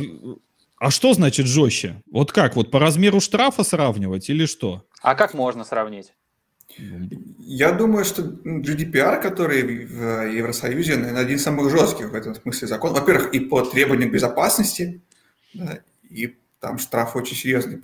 C: а что значит жестче? Вот как, вот по размеру штрафа сравнивать или что?
A: А как можно сравнить?
B: Я думаю, что GDPR, который в Евросоюзе, наверное, один из самых жестких в этом смысле закон. Во-первых, и по требованиям безопасности, да, и там штраф очень серьезный.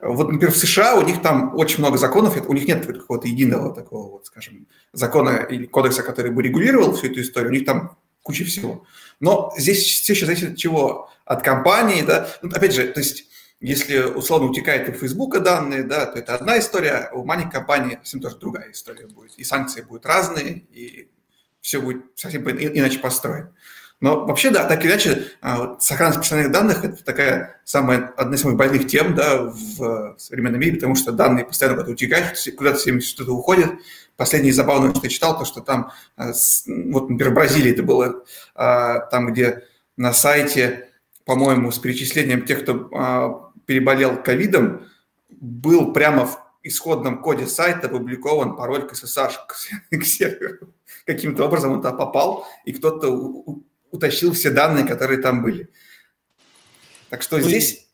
B: Вот, например, в США у них там очень много законов, у них нет какого-то единого такого, вот, скажем, закона или кодекса, который бы регулировал всю эту историю, у них там куча всего. Но здесь все еще зависит от чего? От компании, да. Ну, опять же, то есть если условно утекает у Фейсбука данные, да, то это одна история, а у маленькой компании совсем тоже другая история будет. И санкции будут разные, и все будет совсем иначе построено. Но вообще, да, так или иначе, а, сохранность персональных данных – это такая самая, одна из самых больных тем да, в современном мире, потому что данные постоянно куда-то утекают, куда-то всем что-то уходит. Последнее забавное, что я читал, то, что там, а, вот, например, в Бразилии это было, а, там, где на сайте, по-моему, с перечислением тех, кто переболел ковидом, был прямо в исходном коде сайта опубликован пароль к SSH к серверу. Каким-то образом он туда попал, и кто-то утащил все данные, которые там были. Так что ну, здесь...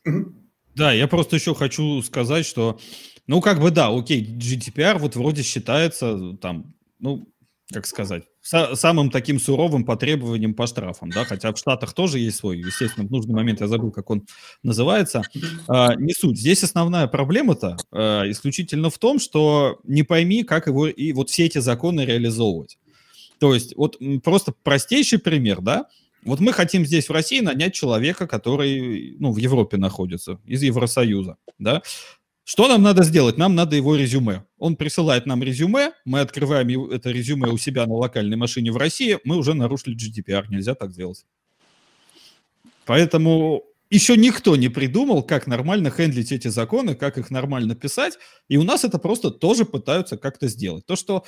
C: Да, я просто еще хочу сказать, что, ну, как бы, да, окей, GDPR вот вроде считается там, ну, как сказать, самым таким суровым по требованиям по штрафам, да, хотя в Штатах тоже есть свой, естественно, в нужный момент я забыл, как он называется, а, не суть. Здесь основная проблема-то а, исключительно в том, что не пойми, как его и вот все эти законы реализовывать. То есть вот просто простейший пример, да, вот мы хотим здесь в России нанять человека, который, ну, в Европе находится, из Евросоюза, да. Что нам надо сделать? Нам надо его резюме. Он присылает нам резюме, мы открываем это резюме у себя на локальной машине в России, мы уже нарушили GDPR, нельзя так сделать. Поэтому еще никто не придумал, как нормально хендлить эти законы, как их нормально писать, и у нас это просто тоже пытаются как-то сделать. То, что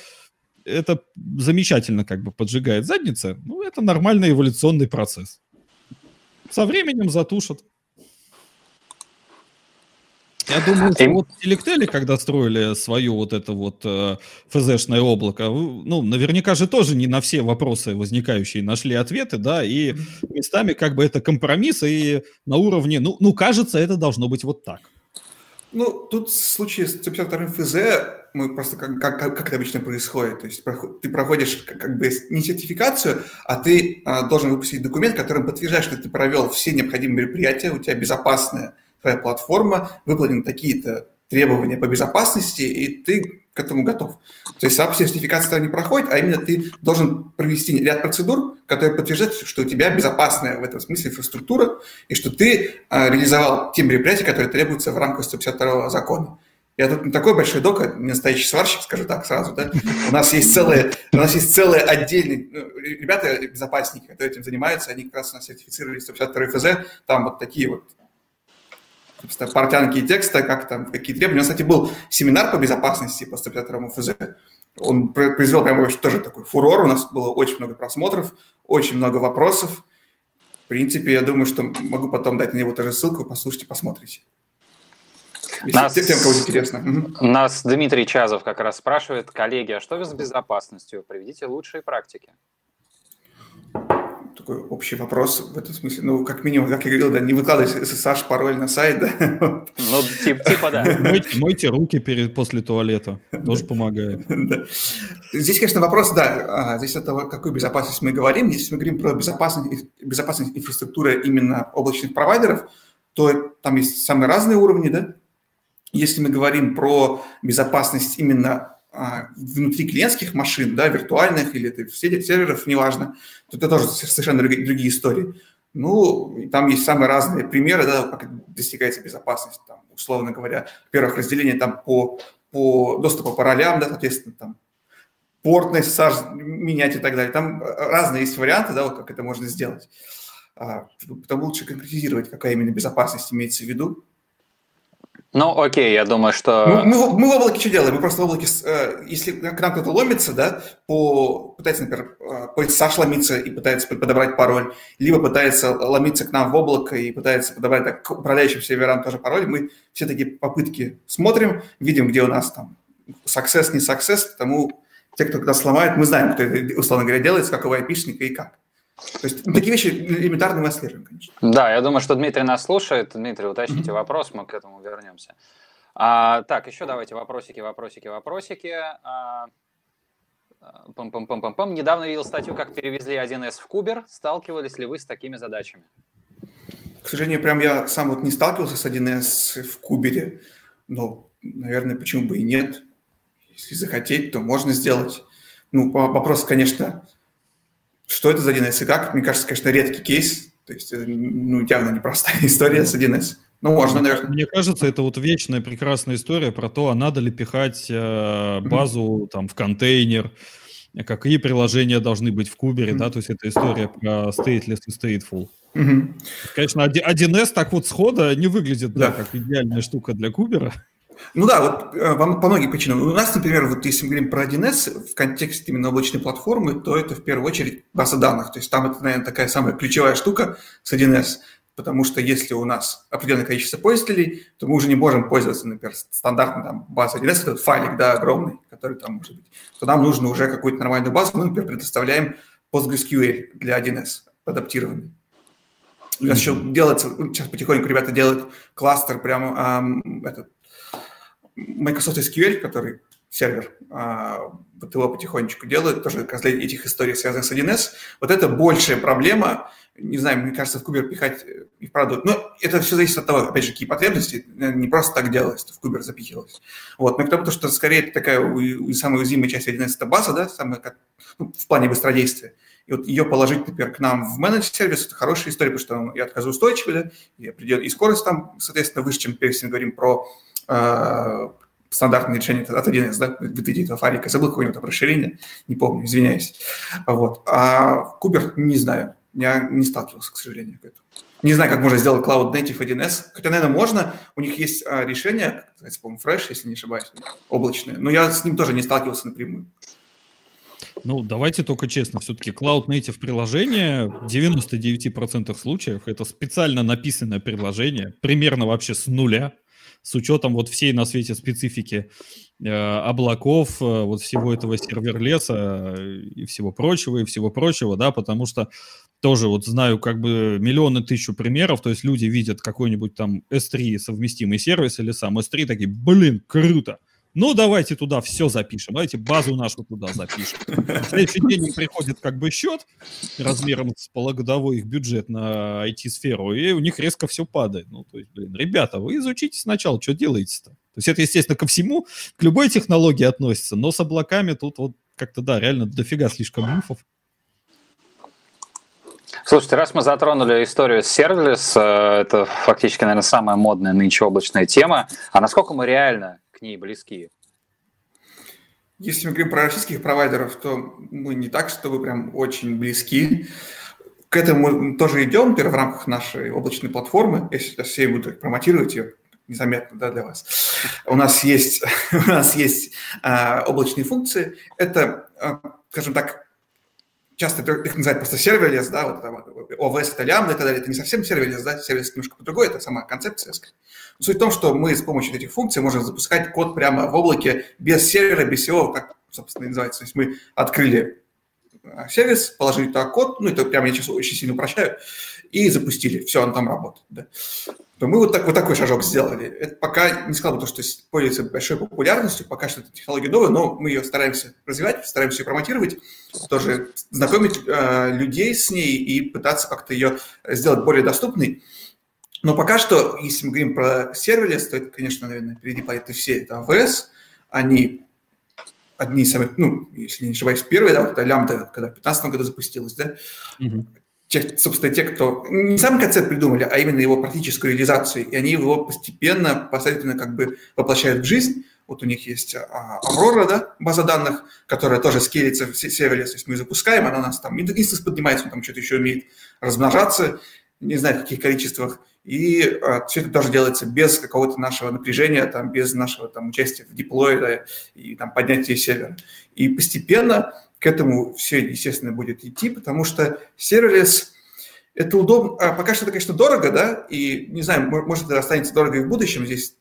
C: это замечательно как бы поджигает задницы, ну, это нормальный эволюционный процесс. Со временем затушат. Я думаю, что вот Selectel, когда строили свое вот это вот э, ФЗшное облако, ну, наверняка же тоже не на все вопросы возникающие нашли ответы, да, и местами как бы это компромисс, и на уровне, ну, ну кажется, это должно быть вот так.
B: Ну, тут в случае с 152 ФЗ мы просто как, как, как это обычно происходит. То есть ты проходишь как бы не сертификацию, а ты а, должен выпустить документ, которым подтверждаешь, что ты провел все необходимые мероприятия, у тебя безопасная твоя платформа, выполнены такие-то требования по безопасности, и ты к этому готов. То есть сам сертификация не проходит, а именно ты должен провести ряд процедур, которые подтверждают, что у тебя безопасная в этом смысле инфраструктура, и что ты а, реализовал те мероприятия, которые требуются в рамках 152 закона. Я тут не такой большой док, не настоящий сварщик, скажу так сразу, да. У нас есть целые, у нас есть целые отдельные ну, ребята, безопасники, которые этим занимаются, они как раз у нас сертифицировали 152 ФЗ, там вот такие вот портянки текста, как там, какие требования. У нас, кстати, был семинар по безопасности по 152 ФЗ. Он произвел прямо тоже такой фурор. У нас было очень много просмотров, очень много вопросов. В принципе, я думаю, что могу потом дать на него тоже ссылку, послушайте, посмотрите.
A: нас, тем, кого интересно. Нас Дмитрий Чазов как раз спрашивает, коллеги, а что с безопасностью? Приведите лучшие практики
B: такой общий вопрос в этом смысле. Ну, как минимум, как я говорил, да, не выкладывать SSH пароль на сайт, да.
A: Ну, типа, типа да.
C: Мойте, мойте руки перед, после туалета, тоже помогает.
B: Да. Здесь, конечно, вопрос, да, здесь от того, какую безопасность мы говорим. Если мы говорим про безопасность, безопасность инфраструктуры именно облачных провайдеров, то там есть самые разные уровни, да. Если мы говорим про безопасность именно внутри клиентских машин, да, виртуальных или это серверов, неважно, то это тоже совершенно другие, истории. Ну, там есть самые разные примеры, да, как достигается безопасность, там, условно говоря, во-первых, разделение там по, по доступу по ролям, да, соответственно, там, портный SSH менять и так далее. Там разные есть варианты, да, вот как это можно сделать. А, потом лучше конкретизировать, какая именно безопасность имеется в виду.
A: Ну, окей, я думаю, что...
B: Мы, мы, мы в облаке что делаем? Мы просто в облаке, э, если к нам кто-то ломится, да, по, пытается, например, э, по SSH ломиться и пытается подобрать пароль, либо пытается ломиться к нам в облако и пытается подобрать так, к управляющим серверам тоже пароль, мы все такие попытки смотрим, видим, где у нас там success, не success, потому те, кто когда сломает, мы знаем, кто это, условно говоря, делает, с какого айпишника и как. То есть ну, такие вещи элементарно мы отслеживаем, конечно.
A: Да, я думаю, что Дмитрий нас слушает. Дмитрий, уточните mm-hmm. вопрос, мы к этому вернемся. А, так, еще давайте вопросики, вопросики, вопросики. А, пам-пам-пам-пам-пам. Недавно видел статью, как перевезли 1С в Кубер. Сталкивались ли вы с такими задачами?
B: К сожалению, прям я сам вот не сталкивался с 1С в кубере, но, наверное, почему бы и нет. Если захотеть, то можно сделать. Ну, вопрос, конечно, что это за 1С и как? Мне кажется, конечно, редкий кейс. То есть, ну, явно непростая история с 1С. Ну, можно, наверное.
C: Мне кажется, это вот вечная прекрасная история про то, а надо ли пихать э, базу mm-hmm. там в контейнер, какие приложения должны быть в кубере, mm-hmm. да, то есть это история про stateless и stateful. Mm-hmm. Конечно, 1С так вот схода не выглядит, да, да как идеальная штука для кубера.
B: Ну да, вот э, по многим причинам. У нас, например, вот если мы говорим про 1С в контексте именно облачной платформы, то это в первую очередь база данных. То есть там это, наверное, такая самая ключевая штука с 1С. Потому что если у нас определенное количество пользователей, то мы уже не можем пользоваться, например, стандартной там, базой 1С, этот файлик, да, огромный, который там может быть. То нам нужно уже какую-то нормальную базу. Мы, например, предоставляем PostgreSQL для 1С адаптированный. У нас еще делается, сейчас потихоньку ребята делают кластер прямо эм, этот, Microsoft SQL, который сервер, а, вот его потихонечку делают, тоже как раз для этих историй, связанных с 1С. Вот это большая проблема, не знаю, мне кажется, в Кубер пихать э, и вправду, но это все зависит от того, опять же, какие потребности, не просто так делалось, в Кубер запихивалось. Вот, но к тому, что скорее это такая самая уязвимая часть 1С, это база, да, самая, ну, в плане быстродействия. И вот ее положить, например, к нам в менедж-сервис, это хорошая история, потому что и отказоустойчивый, да, и, придет, и скорость там, соответственно, выше, чем если мы говорим про стандартное решение от 1С, да, выйти этого файлика, забыл какое-нибудь расширение, не помню, извиняюсь. Вот. А Кубер не знаю, я не сталкивался, к сожалению, к этому. Не знаю, как можно сделать Cloud Native 1С, хотя, наверное, можно. У них есть а, решение, по-моему, Fresh, если не ошибаюсь, облачное, но я с ним тоже не сталкивался напрямую.
C: Ну, давайте только честно, все-таки Cloud Native приложение в 99% случаев это специально написанное приложение, примерно вообще с нуля, с учетом вот всей на свете специфики э, облаков, э, вот всего этого сервер-леса э, и всего прочего, и всего прочего, да, потому что тоже вот знаю как бы миллионы тысячу примеров, то есть люди видят какой-нибудь там S3 совместимый сервис или сам S3, такие, блин, круто, ну, давайте туда все запишем, давайте базу нашу туда запишем. В следующий день приходит как бы счет размером с полугодовой их бюджет на IT-сферу, и у них резко все падает. Ну, то есть, блин, ребята, вы изучите сначала, что делаете-то. То есть это, естественно, ко всему, к любой технологии относится, но с облаками тут вот как-то, да, реально дофига слишком мифов.
A: Слушайте, раз мы затронули историю с сервис, э, это фактически, наверное, самая модная нынче облачная тема, а насколько мы реально ней близки?
B: Если мы говорим про российских провайдеров, то мы не так, чтобы прям очень близки. К этому мы тоже идем, например, в рамках нашей облачной платформы. Если сейчас все будут промотировать ее, незаметно да, для вас. У нас есть, у нас есть а, облачные функции. Это, а, скажем так, часто их называют просто serverless, да, вот там AWS это лямбда и так далее. Это не совсем serverless, да, сервис немножко по-другой, это сама концепция. Суть в том, что мы с помощью этих функций можем запускать код прямо в облаке без сервера, без всего, как, собственно, и называется. То есть мы открыли а, сервис, положили туда код, ну, это прямо я сейчас очень сильно упрощаю, и запустили. Все, он там работает. Да. То мы вот, так, вот такой шажок сделали. Это пока не сказал бы то, что пользуется большой популярностью, пока что это технология новая, но мы ее стараемся развивать, стараемся ее промотировать, тоже знакомить э, людей с ней и пытаться как-то ее сделать более доступной. Но пока что, если мы говорим про serverless, то это, конечно, наверное, впереди планеты все. Это AWS, они одни из самых, ну, если не ошибаюсь, первые, да, вот это лямбда, когда в 2015 году запустилась, да, mm те, собственно, те, кто не сам концепт придумали, а именно его практическую реализацию, и они его постепенно, последовательно как бы воплощают в жизнь. Вот у них есть а, Aurora, да, база данных, которая тоже скейлится в serverless, то есть мы запускаем, она у нас там instance поднимается, он там что-то еще умеет размножаться, не знаю в каких количествах, и а, все это тоже делается без какого-то нашего напряжения, там, без нашего там, участия в деплое да, и там, поднятия сервера. И постепенно к этому все, естественно, будет идти, потому что сервис это удобно. А пока что это, конечно, дорого, да, и не знаю, может, это останется дорого и в будущем. Здесь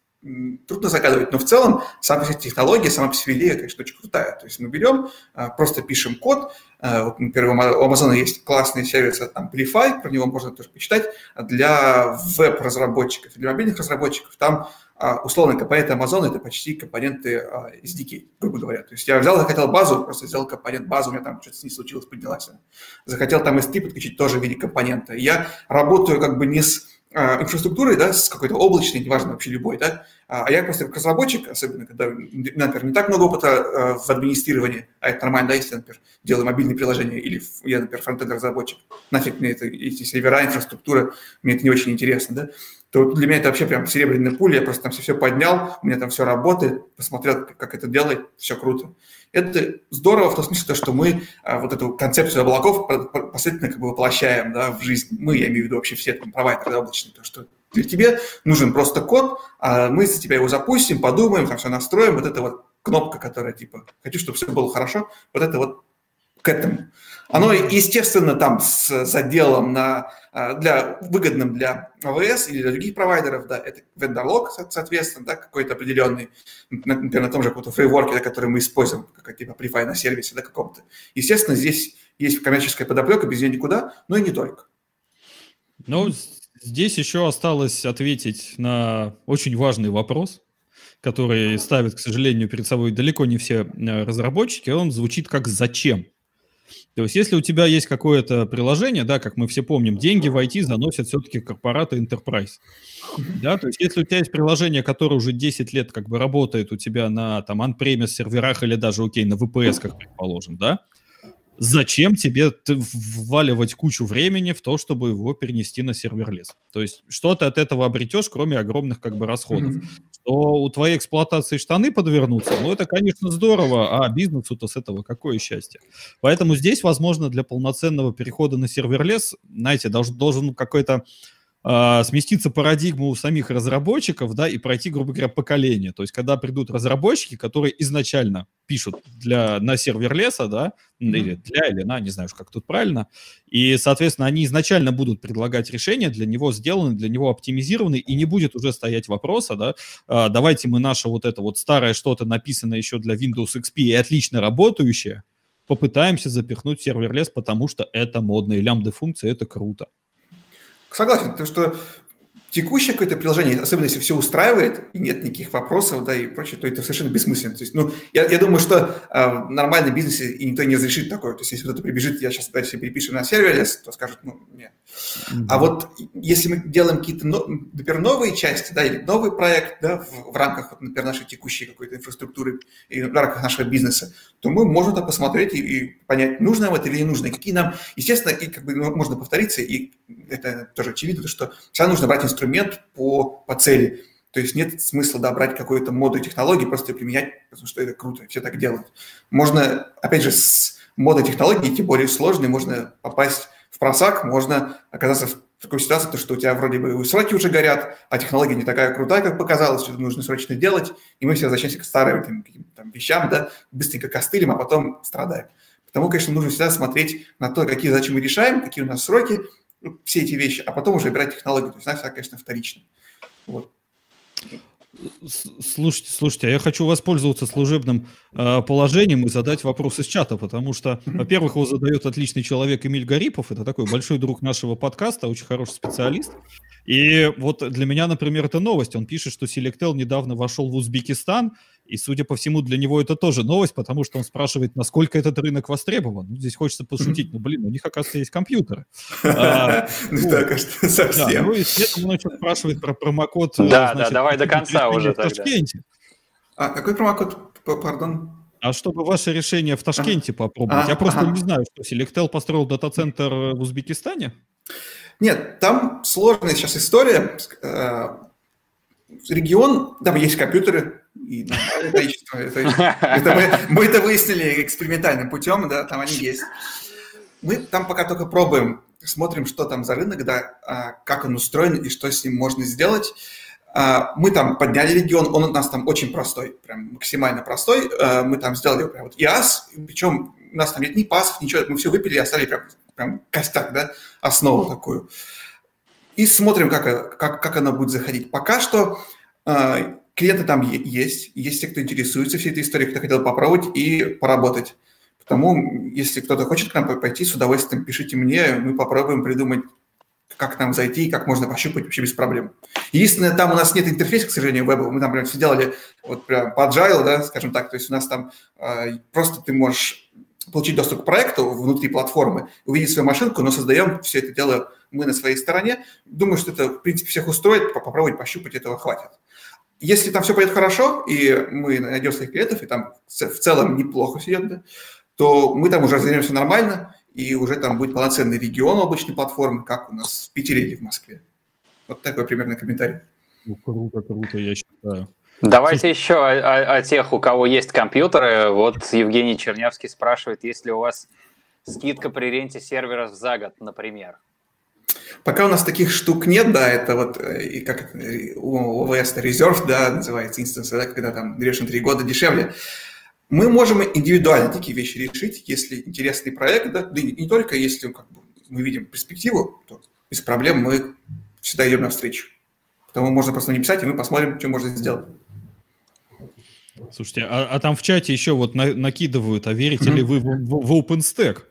B: трудно загадывать, но в целом сама технология, сама по себе идея, конечно, очень крутая. То есть мы берем, а, просто пишем код, а, вот, например, у Amazon есть классный сервис там Amplify, про него можно тоже почитать, для веб-разработчиков, для мобильных разработчиков, там а, условно компоненты Amazon это почти компоненты SDK, грубо говоря. То есть я взял, захотел базу, просто сделал компонент базы, у меня там что-то с ней случилось, поднялась. Захотел там S3 подключить тоже в виде компонента. Я работаю как бы не с а, инфраструктурой, да, с какой-то облачной, неважно вообще любой, да, а, а я просто как разработчик, особенно когда, например, не так много опыта а, в администрировании, а это нормально, да, если например, делаю мобильные приложения, или я, например, фронтенд-разработчик, нафиг мне это, эти сервера, инфраструктура, мне это не очень интересно, да, то для меня это вообще прям серебряная пуля, я просто там все, все поднял, у меня там все работает, посмотрел, как это делает, все круто. Это здорово в том смысле, что мы а, вот эту концепцию облаков последовательно как бы воплощаем да, в жизнь. Мы, я имею в виду вообще все там, провайдеры облачные, то, что для тебе нужен просто код, а мы за тебя его запустим, подумаем, там все настроим, вот эта вот кнопка, которая типа «хочу, чтобы все было хорошо», вот это вот к этому. Оно, естественно, там с заделом на, а, для, выгодным для АВС или для других провайдеров, да, это вендорлог, соответственно, да, какой-то определенный, например, на том же каком-то фрейворке, да, который мы используем, как типа префай на сервисе, да, каком-то. Естественно, здесь есть коммерческая подоплека, без нее никуда, но и не только.
C: Ну, здесь еще осталось ответить на очень важный вопрос, который ставят, к сожалению, перед собой далеко не все э, разработчики. Он звучит как «зачем?». То есть, если у тебя есть какое-то приложение, да, как мы все помним, деньги в IT заносят все-таки корпораты enterprise. Да, то есть, если у тебя есть приложение, которое уже 10 лет как бы работает у тебя на там own серверах или даже, окей, на VPS, как предположим, да, зачем тебе вваливать кучу времени в то, чтобы его перенести на serverless? То есть, что ты от этого обретешь, кроме огромных как бы расходов? Что у твоей эксплуатации штаны подвернутся, ну, это, конечно, здорово, а бизнесу-то с этого какое счастье. Поэтому здесь, возможно, для полноценного перехода на serverless, знаете, должен, должен какой-то э, сместиться парадигма у самих разработчиков, да, и пройти, грубо говоря, поколение. То есть, когда придут разработчики, которые изначально пишут для, на serverless а, да, mm-hmm. или для, или на, не знаю, как тут правильно, и, соответственно, они изначально будут предлагать решения, для него сделаны, для него оптимизированы, и не будет уже стоять вопроса, да, а, давайте мы наше вот это вот старое что-то написанное еще для Windows XP и отлично работающее, попытаемся запихнуть сервер лес, потому что это модно, и лямбда функция это круто.
B: Согласен, потому что текущее какое-то приложение, особенно если все устраивает и нет никаких вопросов, да, и прочее, то это совершенно бессмысленно. То есть, ну, я, я думаю, что э, в нормальном бизнесе и никто не разрешит такое. То есть, если кто-то прибежит, я сейчас давайте перепишем на сервис, то скажут, ну, нет. Mm-hmm. А вот если мы делаем какие-то, например, новые части, да, или новый проект, да, в, в рамках, вот, например, нашей текущей какой-то инфраструктуры и в рамках нашего бизнеса, то мы можем там посмотреть и, и понять, нужно нам это или не нужно, какие нам, естественно, и как бы ну, можно повториться, и это тоже очевидно, что всегда нужно брать инструмент по, по цели. То есть нет смысла да, брать какую-то моду технологии, просто применять, потому что это круто, все так делают. Можно, опять же, с модой технологии, тем более сложной, можно попасть в просак, можно оказаться в такой ситуации, то, что у тебя вроде бы сроки уже горят, а технология не такая крутая, как показалось, что нужно срочно делать, и мы все возвращаемся к старым там, вещам, да, быстренько костылем, а потом страдаем. Потому, конечно, нужно всегда смотреть на то, какие задачи мы решаем, какие у нас сроки, все эти вещи, а потом уже выбирать технологию. То есть, она, конечно, вторично. Вот.
C: Слушайте, слушайте, а я хочу воспользоваться служебным э, положением и задать вопрос из чата, потому что, во-первых, его задает отличный человек Эмиль Гарипов, это такой большой друг нашего подкаста, очень хороший специалист. И вот для меня, например, это новость. Он пишет, что Selectel недавно вошел в Узбекистан, и, судя по всему, для него это тоже новость, потому что он спрашивает, насколько этот рынок востребован. Ну, здесь хочется пошутить, ну, блин, у них, оказывается, есть компьютеры.
B: А, ну, так, совсем.
C: Ну, и следом он еще спрашивает про промокод.
A: Э, да, да, давай до конца уже тогда.
B: А какой промокод, пардон?
C: А чтобы ваше решение в Ташкенте попробовать. Я просто не знаю, что Selectel построил дата-центр в Узбекистане.
B: Нет, там сложная сейчас история. Э, регион, там есть компьютеры, и количество. Это, это мы, мы это выяснили экспериментальным путем, да, там они есть. Мы там пока только пробуем, смотрим, что там за рынок, да, а, как он устроен и что с ним можно сделать. А, мы там подняли регион, он у нас там очень простой, прям максимально простой. А, мы там сделали прям вот ИАС, причем у нас там нет ни пасов, ничего, мы все выпили и оставили прям, прям костяк, да, основу такую. И смотрим, как, как, как она будет заходить. Пока что клиенты там есть, есть те, кто интересуется всей этой историей, кто хотел попробовать и поработать. Потому, если кто-то хочет к нам пойти, с удовольствием пишите мне, мы попробуем придумать, как нам зайти и как можно пощупать вообще без проблем. Единственное, там у нас нет интерфейса, к сожалению, веба. Мы там прям все делали вот прям по agile, да, скажем так. То есть у нас там э, просто ты можешь получить доступ к проекту внутри платформы, увидеть свою машинку, но создаем все это дело мы на своей стороне. Думаю, что это, в принципе, всех устроит, попробовать пощупать, этого хватит. Если там все пойдет хорошо, и мы найдем своих клиентов, и там в целом неплохо все идет, да, то мы там уже развернемся нормально, и уже там будет полноценный регион облачной платформы, как у нас в Питере или в Москве. Вот такой примерно комментарий.
C: Ну, круто, круто, я считаю.
A: Давайте еще о, о, о тех, у кого есть компьютеры. Вот Евгений Чернявский спрашивает, есть ли у вас скидка при ренте серверов за год, например?
B: Пока у нас таких штук нет, да, это вот, э, и как у OVS Reserve, да, называется инстанс, да, когда там берешь на три года дешевле. Мы можем индивидуально такие вещи решить, если интересный проект, да, да и не только, если как бы, мы видим перспективу, то без проблем мы всегда идем навстречу. Потому можно просто написать, и мы посмотрим, что можно сделать.
C: Слушайте, а, а там в чате еще вот на, накидывают, а верите mm-hmm. ли вы в, в, в OpenStack?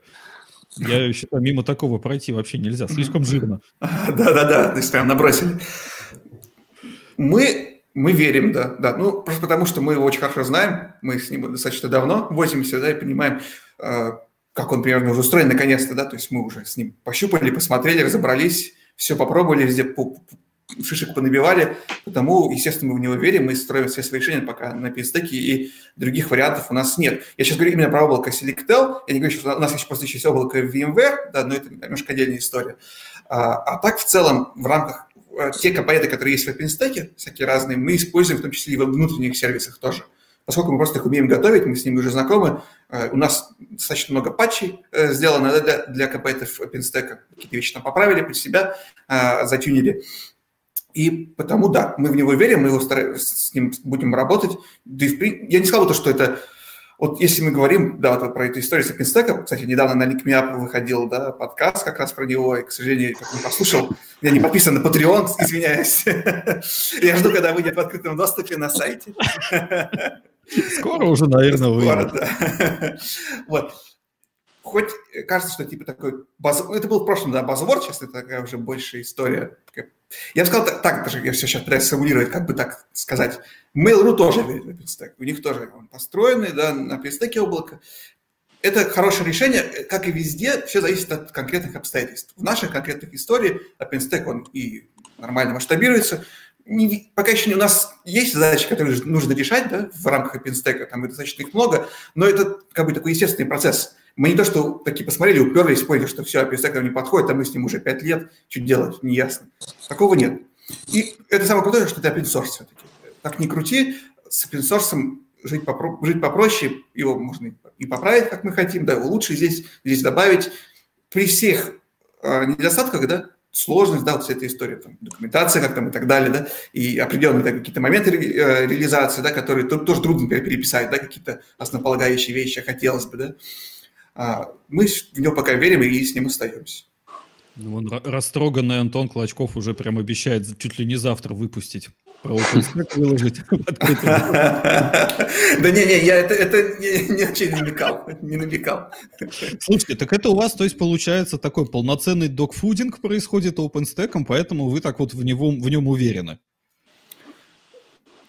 C: Я считаю, мимо такого пройти вообще нельзя, слишком жирно.
B: Да-да-да, то есть прям набросили. Мы, мы верим, да, да. Ну, просто потому что мы его очень хорошо знаем, мы с ним достаточно давно возимся, да, и понимаем, э, как он примерно уже устроен наконец-то, да, то есть мы уже с ним пощупали, посмотрели, разобрались, все попробовали, везде шишек понабивали, потому, естественно, мы в него верим, мы строим все свои решения пока на пистеке, и других вариантов у нас нет. Я сейчас говорю именно про облако Selectel, я не говорю, что у нас еще просто есть облако VMware, да, но это немножко отдельная история. А, а так, в целом, в рамках э, те компоненты, которые есть в OpenStack, всякие разные, мы используем в том числе и во внутренних сервисах тоже. Поскольку мы просто их умеем готовить, мы с ними уже знакомы, э, у нас достаточно много патчей э, сделано для, для компонентов OpenStack, какие-то вещи там поправили под себя, затюнили. И потому, да, мы в него верим, мы его стараемся, с ним будем работать. Да и в, я не сказал бы то, что это... Вот если мы говорим, да, вот про эту историю с OpenStack, кстати, недавно на LinkMeUp выходил, да, подкаст как раз про него, и, к сожалению, как не послушал, я не подписан на Patreon, извиняюсь. Я жду, когда выйдет в открытом доступе на сайте.
C: Скоро уже, наверное, выйдет. Скоро,
B: да. Вот хоть кажется, что типа такой баз... Это был в прошлом, да, базворд, сейчас это такая уже большая история. Я бы сказал так, так даже я все сейчас пытаюсь симулировать, как бы так сказать. Mail.ru тоже верит в OpenStack. У них тоже он построенный, да, на OpenStack облако. Это хорошее решение, как и везде, все зависит от конкретных обстоятельств. В нашей конкретных истории OpenStack, он и нормально масштабируется, не, пока еще не у нас есть задачи, которые нужно решать да, в рамках OpenStack, там и достаточно их много, но это как бы такой естественный процесс. Мы не то, что такие посмотрели, уперлись, поняли, что все, OpenStack нам не подходит, а мы с ним уже 5 лет, что делать, не ясно. Такого нет. И это самое крутое, что это open source все-таки. Так не крути, с open source жить, попро- жить попроще, его можно и поправить, как мы хотим, да, улучшить здесь, здесь добавить. При всех э, недостатках, да, сложность, да, вот вся эта история, там, документация как там и так далее, да, и определенные да, какие-то моменты ре, э, реализации, да, которые тоже трудно переписать, да, какие-то основополагающие вещи хотелось бы, да. А, мы в него пока верим и с ним остаемся.
C: Ну, вон, растроганный Антон Клочков уже прям обещает чуть ли не завтра выпустить. Про выложить
B: Да не-не, я это, не, очень намекал, не намекал.
C: Слушайте, так это у вас, то есть, получается, такой полноценный докфудинг происходит OpenStack, поэтому вы так вот в нем уверены.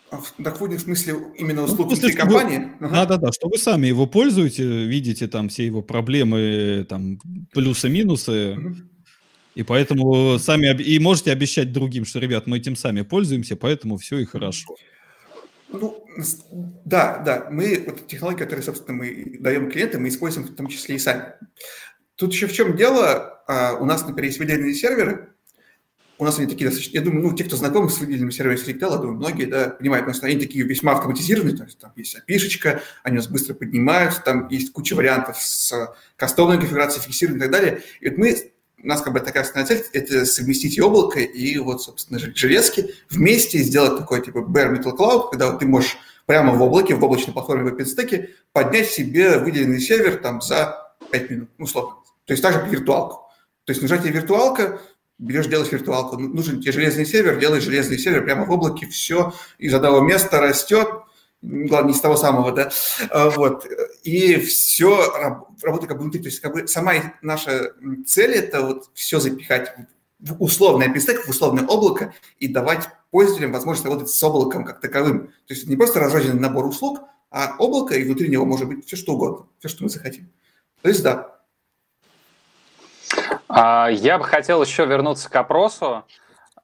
B: А в в смысле именно услуг ну, внутри компании?
C: Да-да-да, что вы сами его пользуете, видите там все его проблемы, там плюсы-минусы, угу. и поэтому сами и можете обещать другим, что, ребят, мы этим сами пользуемся, поэтому все и хорошо.
B: Ну, да, да, мы, вот технологии, которые, собственно, мы даем клиентам, мы используем в том числе и сами. Тут еще в чем дело, а, у нас, например, есть выделенные серверы, у нас они такие достаточно, я думаю, ну, те, кто знакомы с выделенными серверами Selectel, я думаю, многие, да, понимают, потому что они такие весьма автоматизированные, то есть там есть api они у нас быстро поднимаются, там есть куча вариантов с кастомной конфигурацией, фиксированной и так далее. И вот мы, у нас как бы такая основная цель – это совместить и облако, и вот, собственно, железки вместе сделать такой типа bare metal cloud, когда вот ты можешь прямо в облаке, в облачной платформе в OpenStack поднять себе выделенный сервер там за 5 минут, ну, условно. То есть так же, как виртуалку. То есть нужна тебе виртуалка, берешь, делаешь виртуалку, ну, нужен тебе железный сервер, делаешь железный сервер прямо в облаке, все из одного места растет, главное, не с того самого, да, а, вот, и все работает как бы внутри, то есть как бы сама наша цель – это вот все запихать в условное пистек, в условное облако и давать пользователям возможность работать с облаком как таковым. То есть не просто разрозненный набор услуг, а облако, и внутри него может быть все что угодно, все, что мы захотим. То есть да,
A: я бы хотел еще вернуться к опросу,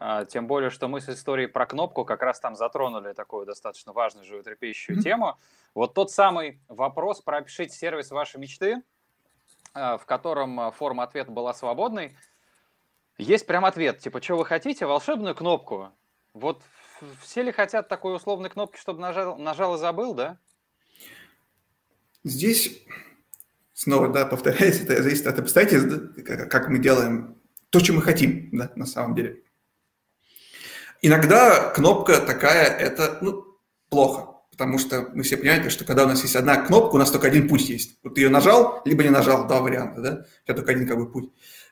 A: а, тем более, что мы с историей про кнопку как раз там затронули такую достаточно важную животрепещущую mm-hmm. тему. Вот тот самый вопрос про «Опишите сервис вашей мечты», а, в котором форма ответа была свободной, есть прям ответ, типа, что вы хотите, волшебную кнопку. Вот все ли хотят такой условной кнопки, чтобы нажал, нажал и забыл, да?
B: Здесь снова, да, повторяюсь, это зависит от обстоятельств, как мы делаем то, что мы хотим, да, на самом деле. Иногда кнопка такая, это, ну, плохо, потому что мы все понимаем, что когда у нас есть одна кнопка, у нас только один путь есть. Вот ты ее нажал, либо не нажал, два варианта, да, у тебя только один как бы путь.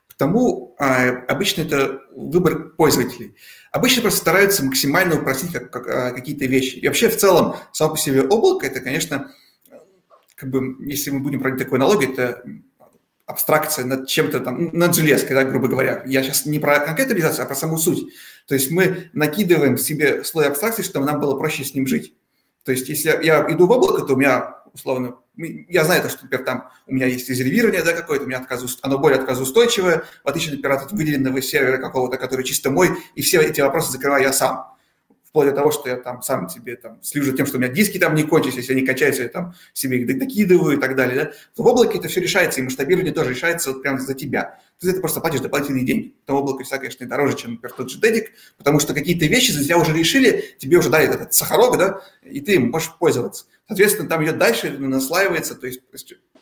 B: Потому а, обычно это выбор пользователей. Обычно просто стараются максимально упростить как, как, а, какие-то вещи. И вообще в целом само по себе облако, это, конечно, как бы, если мы будем проводить такую аналогию, это абстракция над чем-то там, над железкой, да, грубо говоря. Я сейчас не про конкретную реализацию, а про саму суть. То есть мы накидываем себе слой абстракции, чтобы нам было проще с ним жить. То есть если я, иду в облако, то у меня, условно, я знаю, что, например, там у меня есть резервирование да, какое-то, у меня отказ, оно более отказоустойчивое, в отличие, например, от выделенного сервера какого-то, который чисто мой, и все эти вопросы закрываю я сам вплоть до того, что я там сам себе там слежу тем, что у меня диски там не кончились, если они качаются, я там себе их докидываю и так далее, да, в облаке это все решается, и масштабирование тоже решается вот прямо за тебя. Ты за это просто платишь дополнительные деньги. Там облако всегда, конечно, дороже, чем, например, тот же Дедик, потому что какие-то вещи за тебя уже решили, тебе уже дали этот сахарок, да, и ты им можешь пользоваться. Соответственно, там идет дальше, наслаивается, то есть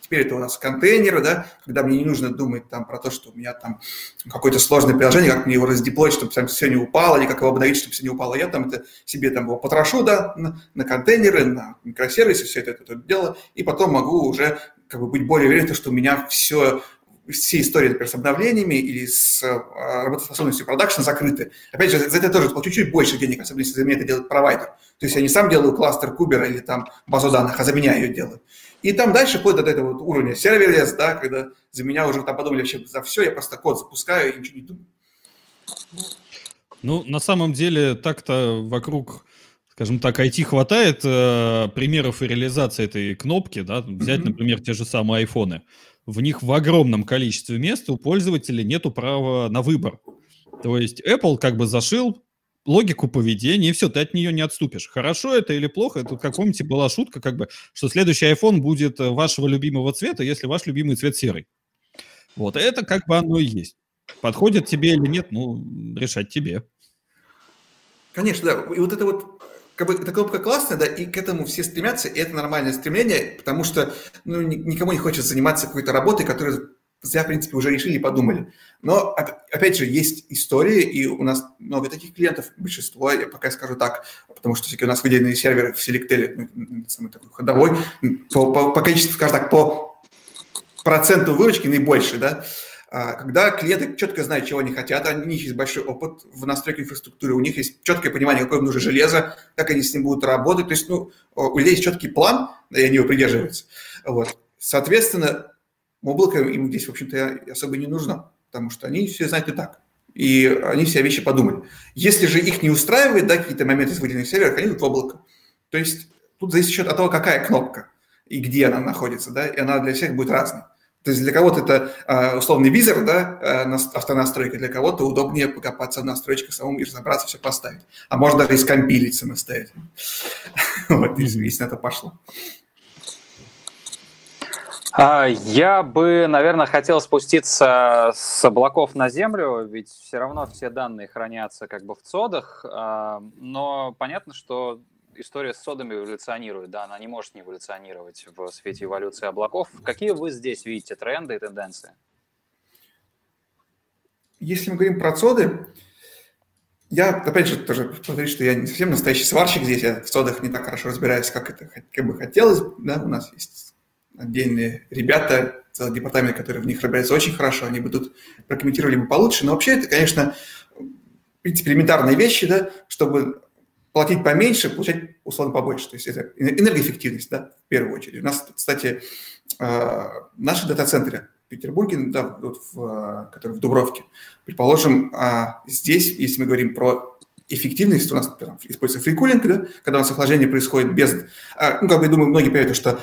B: Теперь это у нас контейнеры, да, когда мне не нужно думать там про то, что у меня там какое-то сложное приложение, как мне его раздеплоить, чтобы там все не упало, или как его обновить, чтобы все не упало. Я там это себе там его потрошу, да, на, на контейнеры, на микросервисы, все это, это, это дело, и потом могу уже как бы быть более уверен, что у меня все все истории, например, с обновлениями или с а, работоспособностью production закрыты. Опять же, за это тоже плачу чуть больше денег, особенно если за меня это делает провайдер. То есть я не сам делаю кластер кубера или там базу данных, а за меня ее делаю. И там дальше вплоть до этого вот уровня serverless, да, когда за меня уже там подумали вообще за все, я просто код запускаю и ничего не думаю.
C: Ну, на самом деле, так-то вокруг, скажем так, IT хватает э, примеров и реализации этой кнопки, да, взять, mm-hmm. например, те же самые айфоны. В них в огромном количестве мест у пользователя нету права на выбор. То есть Apple как бы зашил логику поведения, и все, ты от нее не отступишь. Хорошо это или плохо, это, как помните, была шутка, как бы, что следующий iPhone будет э, вашего любимого цвета, если ваш любимый цвет серый. Вот, это как бы оно и есть. Подходит тебе или нет, ну, решать тебе.
B: Конечно, да. И вот это вот как бы эта кнопка классная, да, и к этому все стремятся, и это нормальное стремление, потому что ну, никому не хочется заниматься какой-то работой, которая зря, в принципе, уже решили и подумали. Но, опять же, есть истории, и у нас много таких клиентов, большинство, я пока скажу так, потому что все-таки у нас выделенные серверы в Selectel, ну, самый такой ходовой, по, по, по количеству, скажем так, по проценту выручки наибольший, да, а, когда клиенты четко знают, чего они хотят, у них есть большой опыт в настройке инфраструктуры, у них есть четкое понимание, какое им нужно железо, как они с ним будут работать. То есть ну, у людей есть четкий план, и они его придерживаются. Вот. Соответственно, Облако им здесь, в общем-то, особо не нужно, потому что они все знают и так. И они все вещи подумали. Если же их не устраивает, да, какие-то моменты с выделенных серверов, они идут в облако. То есть тут зависит еще от того, какая кнопка и где она находится, да, и она для всех будет разной. То есть для кого-то это э, условный визор, да, э, автонастройка, для кого-то удобнее покопаться в настройках самому и разобраться, все поставить. А можно даже и скомпилить самостоятельно. Вот, если на это пошло.
A: А, я бы, наверное, хотел спуститься с облаков на землю, ведь все равно все данные хранятся как бы в цодах, а, но понятно, что история с содами эволюционирует, да, она не может не эволюционировать в свете эволюции облаков. Какие вы здесь видите тренды и тенденции?
B: Если мы говорим про цоды, я, опять же, тоже повторюсь, что я не совсем настоящий сварщик здесь, я в цодах не так хорошо разбираюсь, как это как бы хотелось, да, у нас есть отдельные ребята, целый департамент, который в них разбирается очень хорошо, они бы тут прокомментировали бы получше. Но вообще это, конечно, в элементарные вещи, да, чтобы платить поменьше, получать условно побольше. То есть это энергоэффективность, да, в первую очередь. У нас, кстати, э, наши дата-центры в Петербурге, да, вот в, которые в Дубровке, предположим, а здесь, если мы говорим про эффективность, у нас используется фрикулинг, да, когда у нас охлаждение происходит без... А, ну, как бы, я думаю, многие понимают, что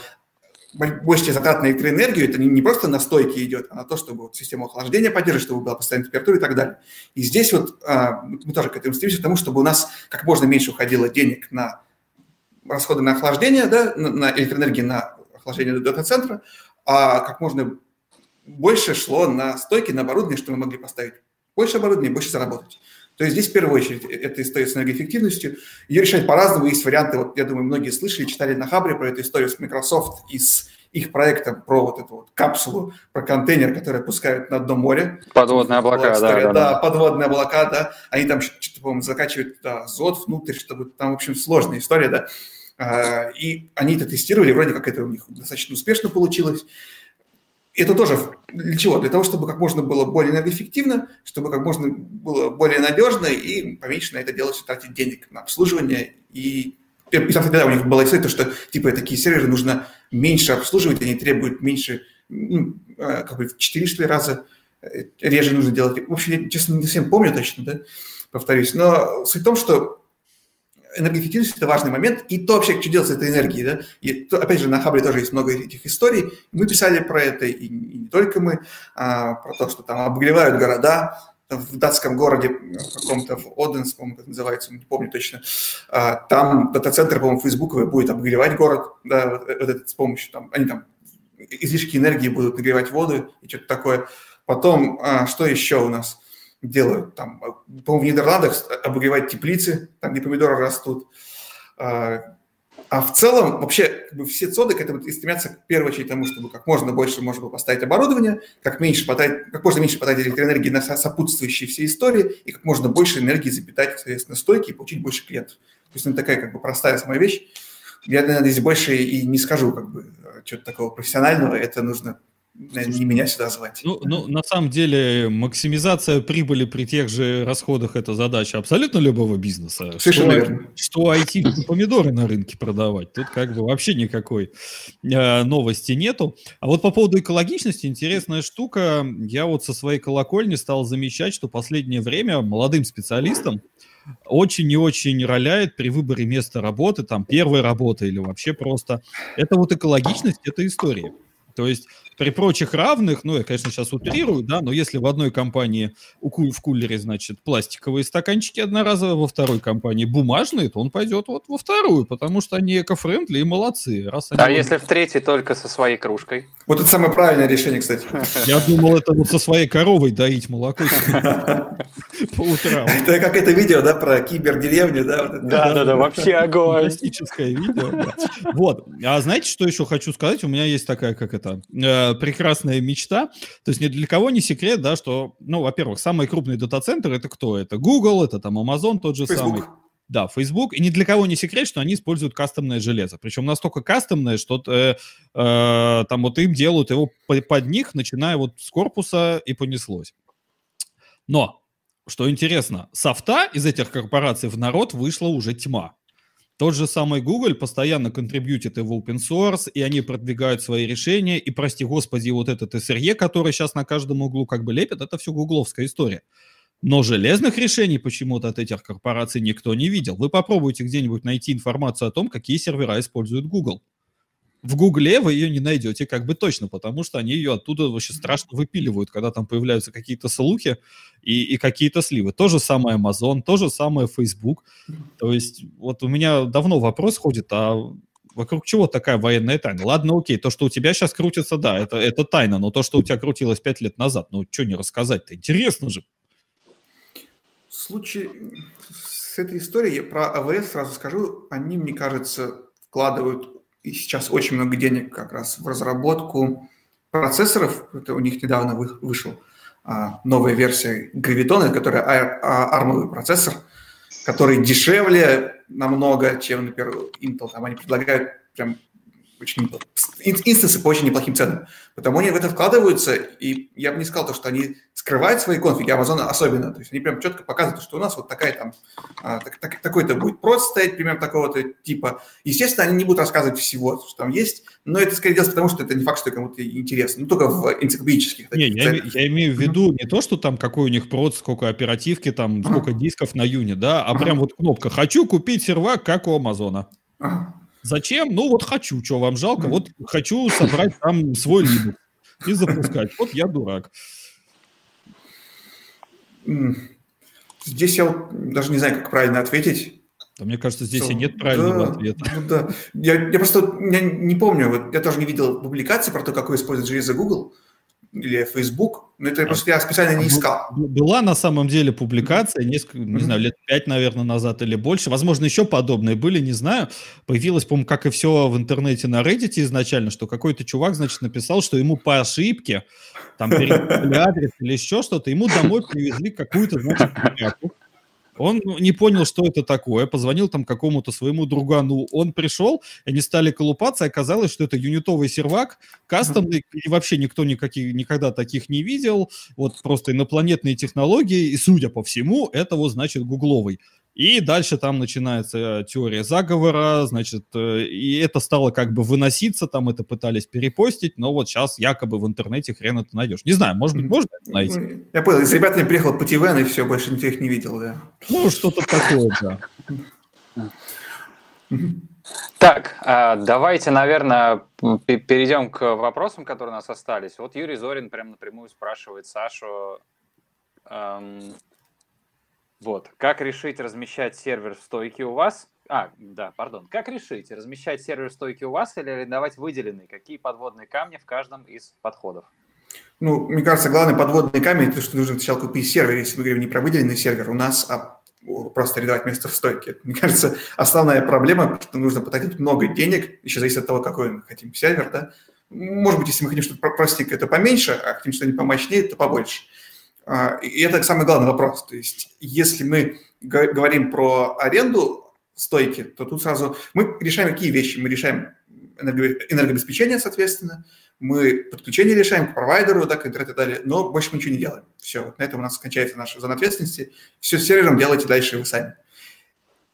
B: большие затраты на электроэнергию, это не, просто на стойке идет, а на то, чтобы вот систему охлаждения поддерживать, чтобы была постоянная температура и так далее. И здесь вот а, мы тоже к этому стремимся, к тому, чтобы у нас как можно меньше уходило денег на расходы на охлаждение, да, на, электроэнергию на охлаждение дата-центра, а как можно больше шло на стойки, на оборудование, что мы могли поставить больше оборудования, больше заработать. То есть здесь в первую очередь э, это история с энергоэффективностью. Ее решать по-разному, есть варианты, вот я думаю, многие слышали, читали на Хабре про эту историю с Microsoft и с их проектом про вот эту вот капсулу, про контейнер, который пускают на дно море.
A: Подводные облака, история,
B: да, да, да. подводные облака, да. Они там что-то, по-моему, закачивают да, азот внутрь, чтобы там, в общем, сложная история, да. А, и они это тестировали, вроде как это у них достаточно успешно получилось. Это тоже для чего? Для того, чтобы как можно было более энергоэффективно, чтобы как можно было более надежно и поменьше на это делать тратить денег на обслуживание. И, и тогда у них была история, что типа такие серверы нужно меньше обслуживать, они требуют меньше, ну, э, как бы в 4 что ли, раза э, реже нужно делать. В общем, я, честно, не совсем помню точно, да, повторюсь. Но суть в том, что энергоэффективность – это важный момент, и то вообще, что делать с этой энергией, да, и то, опять же, на Хабре тоже есть много этих историй, мы писали про это, и, и не только мы, а, про то, что там обогревают города, в датском городе каком-то, в Оденс, по-моему, как называется, не помню точно, а, там дата-центр, по-моему, фейсбуковый будет обогревать город, да, вот, вот это с помощью, там, они там излишки энергии будут нагревать воду и что-то такое. Потом, а, что еще у нас? Делают. Там, по-моему, в Нидерландах обогревать теплицы, там, где помидоры растут. А, а в целом вообще как бы, все цоды к этому стремятся в первую очередь тому, чтобы как можно больше можно было поставить оборудование, как, меньше потратить, как можно меньше потратить электроэнергии на сопутствующие все истории и как можно больше энергии запитать, соответственно, стойки и получить больше клиентов. То есть это такая как бы простая самая вещь. Я, наверное, здесь больше и не скажу как бы что-то такого профессионального. Это нужно не меня сюда звать.
C: Ну, ну, на самом деле, максимизация прибыли при тех же расходах – это задача абсолютно любого бизнеса.
B: Совершенно что, верно.
C: Что IT помидоры на рынке продавать, тут как бы вообще никакой э, новости нету. А вот по поводу экологичности интересная штука. Я вот со своей колокольни стал замечать, что последнее время молодым специалистам очень и очень роляет при выборе места работы, там, первой работы или вообще просто. Это вот экологичность, это история. То есть при прочих равных, ну, я, конечно, сейчас утрирую, да, но если в одной компании в кулере, значит, пластиковые стаканчики одноразовые, во второй компании бумажные, то он пойдет вот во вторую, потому что они эко-френдли и молодцы.
A: Раз они а вот... если в третьей только со своей кружкой?
B: Вот это самое правильное решение, кстати.
C: Я думал, это вот со своей коровой доить молоко
B: по утрам. Это как это видео, да, про кибердеревню, да?
A: Да-да-да, вообще огонь.
C: Фантастическое видео, Вот. А знаете, что еще хочу сказать? У меня есть такая, как это, э, прекрасная мечта. То есть ни для кого не секрет, да, что, ну, во-первых, самый крупный дата-центр это кто? Это Google, это там Amazon тот же Facebook. самый. Да, Facebook. И ни для кого не секрет, что они используют кастомное железо. Причем настолько кастомное, что э, э, там вот им делают его под них, начиная вот с корпуса и понеслось. Но, что интересно, софта из этих корпораций в народ вышла уже тьма. Тот же самый Google постоянно контрибьютит и в open source, и они продвигают свои решения, и, прости господи, вот этот SRE, который сейчас на каждом углу как бы лепит, это все гугловская история. Но железных решений почему-то от этих корпораций никто не видел. Вы попробуйте где-нибудь найти информацию о том, какие сервера использует Google в Гугле вы ее не найдете как бы точно, потому что они ее оттуда вообще страшно выпиливают, когда там появляются какие-то слухи и, и какие-то сливы. То же самое Amazon, то же самое Facebook. То есть вот у меня давно вопрос ходит, а вокруг чего такая военная тайна? Ладно, окей, то, что у тебя сейчас крутится, да, это, это тайна, но то, что у тебя крутилось пять лет назад, ну, что не рассказать-то? Интересно же.
B: В случае с этой историей про АВС сразу скажу, они, мне кажется, вкладывают и сейчас очень много денег как раз в разработку процессоров. Это у них недавно вышел а, новая версия Graviton, которая армовый процессор, который дешевле намного, чем, например, Intel. Там они предлагают прям очень инстансы по очень неплохим ценам. Потому они в это вкладываются, и я бы не сказал то, что они скрывают свои конфиги, Amazon особенно. То есть они прям четко показывают, что у нас вот такая там, а, так, так, такой-то будет прост стоять, примерно такого-то типа. Естественно, они не будут рассказывать всего, что там есть, но это скорее делается потому, что это не факт, что кому-то интересно. Ну, только в энциклопедических.
C: Не, я, я имею в виду не то, что там какой у них прод, сколько оперативки, там, сколько дисков на юне, да, а прям вот кнопка «Хочу купить сервак, как у Амазона».
B: Ага.
C: Зачем? Ну вот хочу, что вам жалко, вот хочу собрать там свой Linux и запускать. Вот я дурак.
B: Здесь я даже не знаю, как правильно ответить.
C: Да, мне кажется, здесь Что? и нет правильного да, ответа.
B: Ну, да. я, я просто я не помню, вот, я тоже не видел публикации про то, какой использует железо Google или Facebook, но это просто я специально не искал.
C: Была на самом деле публикация несколько, не знаю, лет пять, наверное, назад или больше. Возможно, еще подобные были, не знаю. Появилось, по-моему, как и все в интернете на Reddit изначально, что какой-то чувак, значит, написал, что ему по ошибке, там, перепутали адрес или еще что-то, ему домой привезли какую-то, значит, он не понял, что это такое, позвонил там какому-то своему другану, он пришел, они стали колупаться, и оказалось, что это юнитовый сервак, кастомный, и вообще никто никаких, никогда таких не видел, вот просто инопланетные технологии, и судя по всему, это вот значит гугловый. И дальше там начинается э, теория заговора, значит, э, и это стало как бы выноситься, там это пытались перепостить, но вот сейчас якобы в интернете хрен это найдешь. Не знаю, может быть, можно это найти?
B: Я понял, с ребятами приехал по ТВН, и все, больше никто их не видел, да.
C: Ну, что-то такое,
A: да. Так, а, давайте, наверное, перейдем к вопросам, которые у нас остались. Вот Юрий Зорин прям напрямую спрашивает Сашу, эм, вот. Как решить размещать сервер в стойке у вас? А, да, пардон. Как решить, размещать сервер в стойке у вас или арендовать выделенный? Какие подводные камни в каждом из подходов?
B: Ну, мне кажется, главный подводный камень – это что нужно сначала купить сервер, если мы говорим не про выделенный сервер, у нас а просто арендовать место в стойке. Мне кажется, основная проблема, что нужно потратить много денег, еще зависит от того, какой мы хотим сервер, да. Может быть, если мы хотим что-то простенькое, то поменьше, а хотим что-нибудь помощнее, то побольше. И это самый главный вопрос. То есть, если мы говорим про аренду стойки, то тут сразу мы решаем какие вещи. Мы решаем энергообеспечение, соответственно, мы подключение решаем к провайдеру, да, к интернету и так далее, но больше мы ничего не делаем. Все, вот на этом у нас кончается наша зона ответственности. Все с сервером делайте дальше вы сами.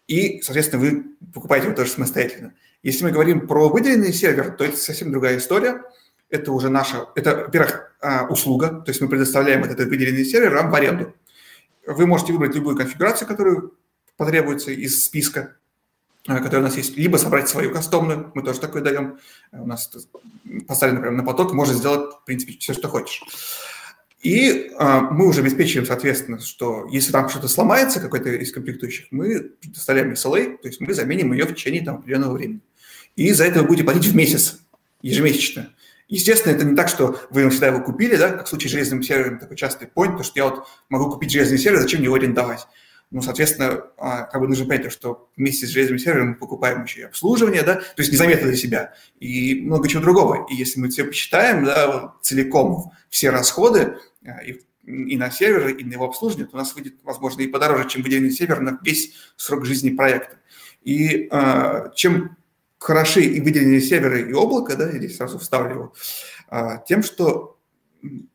B: И, соответственно, вы покупаете его тоже самостоятельно. Если мы говорим про выделенный сервер, то это совсем другая история – это уже наша, это, во-первых, а, услуга, то есть мы предоставляем этот выделенный сервер вам в аренду. Вы можете выбрать любую конфигурацию, которую потребуется из списка, а, который у нас есть, либо собрать свою кастомную, мы тоже такое даем. У нас поставлен, например, на поток, можно сделать, в принципе, все, что хочешь. И а, мы уже обеспечиваем, соответственно, что если там что-то сломается, какой-то из комплектующих, мы предоставляем SLA, то есть мы заменим ее в течение там, определенного времени. И за это вы будете платить в месяц, ежемесячно. Естественно, это не так, что вы всегда его купили, да, как в случае с железным сервером, такой частый point, то, что я вот могу купить железный сервер, зачем мне его арендовать? Ну, соответственно, а, как бы нужно понять, что вместе с железным сервером мы покупаем еще и обслуживание, да, то есть незаметно для себя, и много чего другого. И если мы все посчитаем, да, целиком все расходы, а, и, и на сервер, и на его обслуживание, то у нас выйдет, возможно, и подороже, чем выделенный сервер на весь срок жизни проекта. И э, чем хороши и выделенные серверы и облако, да, или сразу вставлю его, а, тем, что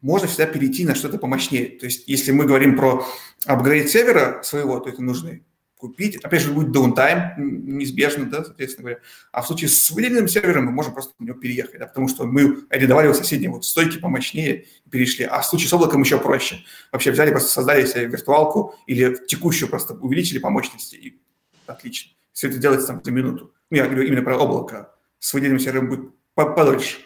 B: можно всегда перейти на что-то помощнее. То есть, если мы говорим про апгрейд сервера своего, то это нужно купить. Опять же, будет downtime неизбежно, да, соответственно говоря. А в случае с выделенным сервером мы можем просто на него переехать, да, потому что мы арендовали у соседней вот стойки помощнее и перешли. А в случае с облаком еще проще. Вообще взяли, просто создали себе виртуалку или текущую просто увеличили по мощности, и отлично. Все это делается там за минуту. Ну, я говорю именно про облако. С выделенным сервером будет подольше.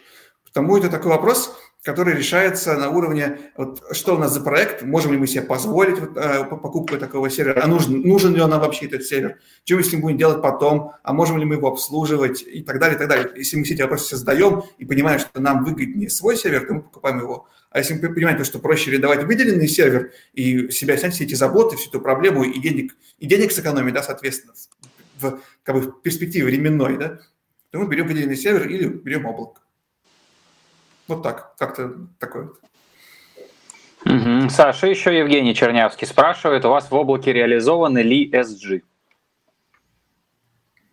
B: Потому это такой вопрос, который решается на уровне, вот, что у нас за проект, можем ли мы себе позволить вот, э, покупку такого сервера, а нужен, нужен ли он нам вообще этот сервер, что мы с ним будем делать потом, а можем ли мы его обслуживать и так далее, и так далее. Если мы все эти вопросы все задаем и понимаем, что нам выгоднее свой сервер, то мы покупаем его. А если мы понимаем, что проще арендовать выделенный сервер и себя снять все эти заботы, всю эту проблему и денег, и денег сэкономить, да, соответственно, в, как бы, в перспективе временной, да, то мы берем выделенный сервер или берем облако. Вот так, как-то такое.
A: Угу. Саша, еще Евгений Чернявский спрашивает, у вас в облаке реализованы ли SG?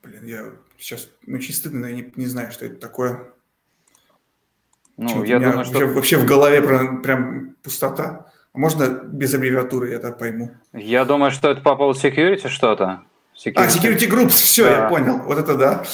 B: Блин, я сейчас очень стыдно, я не, не знаю, что это такое.
A: Ну, я думаю,
B: вообще, что... вообще в голове прям, прям пустота. А можно без аббревиатуры, я так пойму?
A: Я думаю, что это по поводу security что-то.
B: Security. А, Security Groups, все, да. я понял. Вот это да.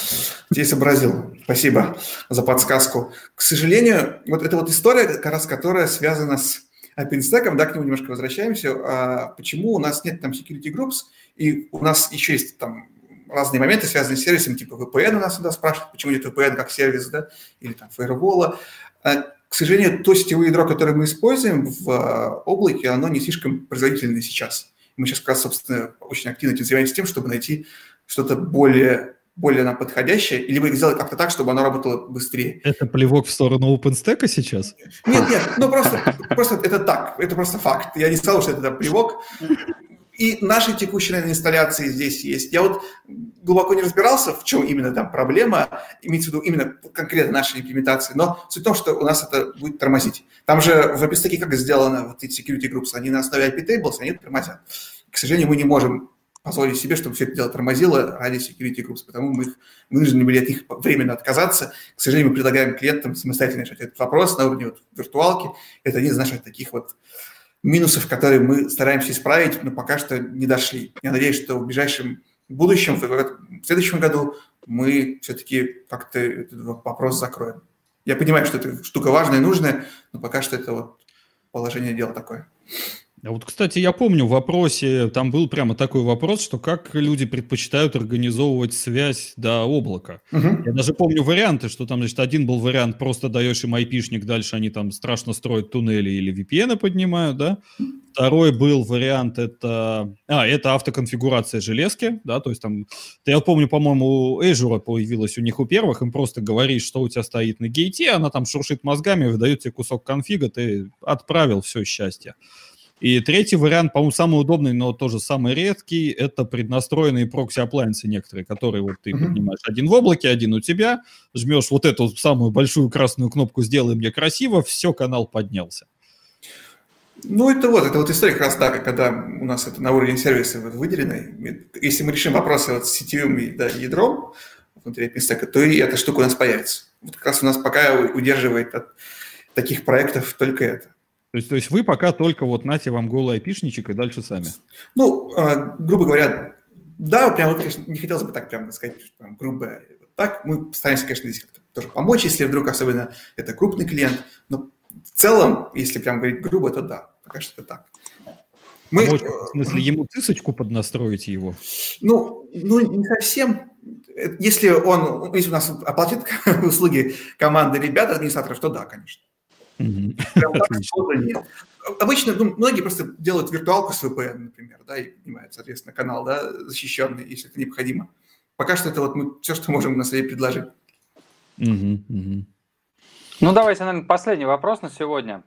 B: Здесь сообразил. Спасибо за подсказку. К сожалению, вот эта вот история, как раз которая связана с OpenStack, да, к нему немножко возвращаемся. А почему у нас нет там Security Groups, и у нас еще есть там разные моменты, связанные с сервисом, типа VPN у нас сюда спрашивают, почему нет VPN как сервис, да, или там фаервола. К сожалению, то сетевое ядро, которое мы используем в облаке, оно не слишком производительное сейчас. Мы сейчас как раз, собственно, очень активно этим занимаемся тем, чтобы найти что-то более более нам подходящее, либо сделать как-то так, чтобы оно работало быстрее.
C: Это плевок в сторону OpenStack сейчас?
B: Нет, нет, ну просто, просто это так, это просто факт. Я не сказал, что это плевок. И наши текущие наверное, инсталляции здесь есть. Я вот глубоко не разбирался, в чем именно там проблема, имеется в виду именно конкретно нашей имплементации, но суть в том, что у нас это будет тормозить. Там же в OpenStack как сделано, вот эти security groups, они на основе IP tables, они тормозят. К сожалению, мы не можем позволить себе, чтобы все это дело тормозило ради security groups, потому мы их вынуждены были от них временно отказаться. К сожалению, мы предлагаем клиентам самостоятельно решать этот вопрос на уровне вот виртуалки. Это один из наших таких вот минусов, которые мы стараемся исправить, но пока что не дошли. Я надеюсь, что в ближайшем будущем, в следующем году мы все-таки как-то этот вопрос закроем. Я понимаю, что это штука важная и нужная, но пока что это вот положение дела такое.
C: А вот, кстати, я помню в вопросе, там был прямо такой вопрос, что как люди предпочитают организовывать связь до облака. Угу. Я даже помню варианты, что там, значит, один был вариант, просто даешь им айпишник, дальше они там страшно строят туннели или VPN поднимают, да. Второй был вариант, это... А, это автоконфигурация железки, да, то есть там... Я помню, по-моему, Azure появилась у них у первых, им просто говоришь, что у тебя стоит на гейте, она там шуршит мозгами, выдает тебе кусок конфига, ты отправил, все, счастье. И третий вариант, по-моему, самый удобный, но тоже самый редкий, это преднастроенные прокси-appliance'ы некоторые, которые вот ты mm-hmm. поднимаешь один в облаке, один у тебя, жмешь вот эту самую большую красную кнопку «Сделай мне красиво», все, канал поднялся.
B: Ну, это вот, это вот история как раз, да, когда у нас это на уровне сервиса вот выделено. Если мы решим вопросы вот с сетевым да, ядром внутри OpenStack, то и эта штука у нас появится. Вот как раз у нас пока удерживает от таких проектов только это.
C: То есть, то есть вы пока только вот нате вам голый айпишничек и дальше сами.
B: Ну, э, грубо говоря, да, прям вот, конечно, не хотелось бы так прямо сказать, что прям грубо. Так мы стараемся, конечно, здесь тоже помочь, если вдруг особенно это крупный клиент. Но в целом, если прям говорить грубо, то да, пока что это так.
C: Мы, Помочь, в смысле, ему цисочку поднастроить его?
B: Ну, ну, не совсем. Если он, если у нас оплатит услуги команды ребят, администраторов, то да, конечно. Обычно ну, многие просто делают виртуалку с VPN, например, да, и понимают, соответственно, канал, да, защищенный, если это необходимо. Пока что это вот мы все, что можем на своей предложить.
A: Ну, давайте, наверное, последний вопрос на сегодня.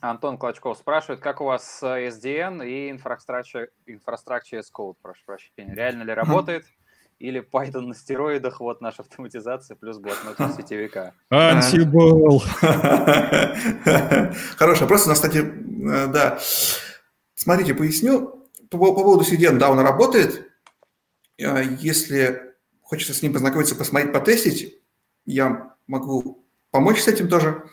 A: Антон Клочков спрашивает, как у вас с SDN и Infrastructure, Infrastructure as Code, прошу прощения. Реально ли работает? Или Python на стероидах, вот наша автоматизация плюс блокнот сетевика.
C: Ansible!
B: Хороший вопрос. У нас, кстати, э, да. Смотрите, поясню. По, по поводу CDN, да, он работает. Э, если хочется с ним познакомиться, посмотреть, потестить, я могу помочь с этим тоже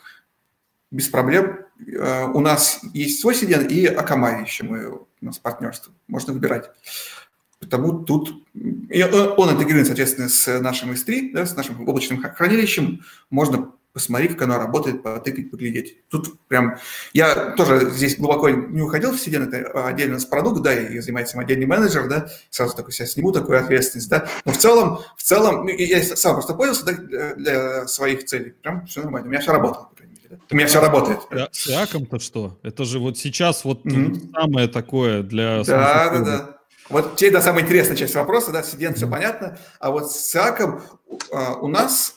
B: без проблем. Э, у нас есть свой CDN и Akamai еще мы, у нас партнерство. Можно выбирать. Потому тут и он интегрирует, соответственно, с нашим S3, да, с нашим облачным хранилищем. Можно посмотреть, как оно работает, потыкать, поглядеть. Тут прям... Я тоже здесь глубоко не уходил в CDN, это отдельно с продукт, да, и занимается им отдельный менеджер, да, сразу такой себя сниму такую ответственность, да. Но в целом, в целом, ну, я сам просто пользовался да, для своих целей. Прям все нормально. У меня все работало. У меня все работает.
C: С Иаком-то что? Это же вот сейчас вот mm-hmm. самое такое для...
B: Да, да, да. Вот теперь, да, самая интересная часть вопроса, да, с все понятно, а вот с САКом а, у нас,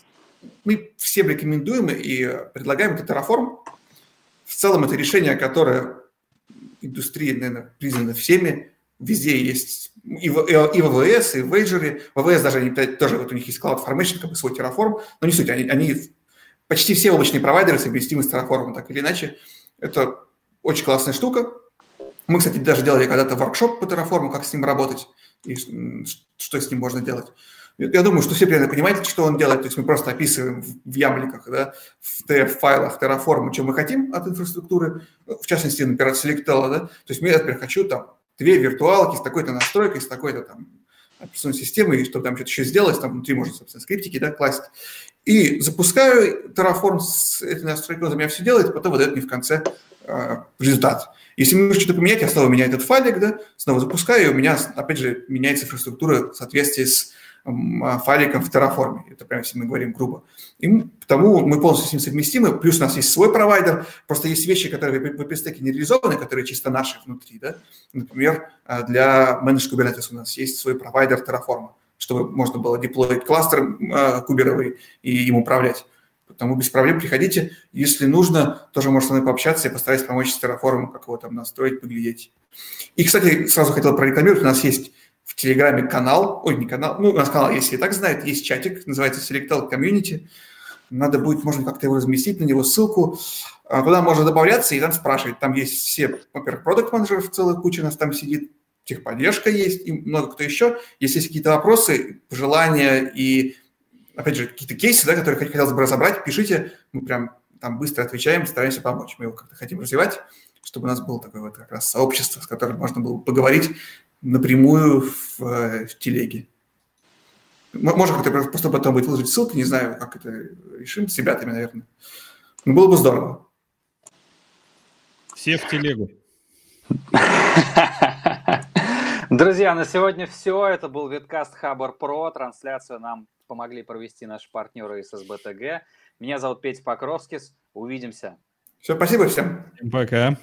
B: мы всем рекомендуем и предлагаем это Terraform. В целом это решение, которое индустрии, наверное, признано всеми, везде есть и в, и в ВВС, и в Azure. В ВВС даже они, тоже вот у них есть CloudFormation, как бы свой Terraform, но не суть, они, они почти все облачные провайдеры совместимы с Terraform, так или иначе. Это очень классная штука, мы, кстати, даже делали когда-то воркшоп по Terraform, как с ним работать и что с ним можно делать. Я думаю, что все примерно понимаете, что он делает. То есть мы просто описываем в ямликах, да, в TF-файлах Terraform, что мы хотим от инфраструктуры, в частности, например, от Selectella, да. То есть я, например, хочу там две виртуалки с такой-то настройкой, с такой-то там операционной системы, и чтобы там что-то еще сделать, там внутри можно, собственно, скриптики, да, класть. И запускаю Terraform с этой настройкой, за меня все делает, потом выдает мне в конце э, результат. Если мне нужно что-то поменять, я снова меняю этот файлик, да, снова запускаю, и у меня, опять же, меняется инфраструктура в соответствии с файликом в Terraform. Это прямо если мы говорим грубо. И потому мы полностью с ним совместимы. Плюс у нас есть свой провайдер. Просто есть вещи, которые в OpenStack не реализованы, которые чисто наши внутри. Да? Например, а, для Managed Kubernetes у нас есть свой провайдер Terraform, чтобы можно было деплоить кластер э, куберовый и им управлять. Потому без проблем приходите. Если нужно, тоже можете со мной пообщаться. Я постараюсь помочь с Terraform, как его там настроить, поглядеть. И, кстати, сразу хотел прорекламировать. У нас есть в Телеграме канал, ой, не канал, ну, у нас канал, если и так знает, есть чатик, называется Selectel Community. Надо будет, можно как-то его разместить, на него ссылку. А, туда можно добавляться и там спрашивать. Там есть все, во-первых, продукт менеджеров целая куча у нас там сидит, техподдержка есть и много кто еще. Если есть какие-то вопросы, пожелания и, опять же, какие-то кейсы, да, которые хотелось бы разобрать, пишите, мы прям там быстро отвечаем, стараемся помочь. Мы его как-то хотим развивать, чтобы у нас было такое вот как раз сообщество, с которым можно было поговорить напрямую в, э, в телеге. Можно как-то просто потом будет выложить ссылки, не знаю, как это решим, с ребятами, наверное. Но было бы здорово.
C: Все в телегу.
A: Друзья, на сегодня все. Это был Виткаст Хабар Про. Трансляцию нам помогли провести наши партнеры из СБТГ. Меня зовут Петя Покровскис. Увидимся.
B: Все, спасибо всем.
C: Пока.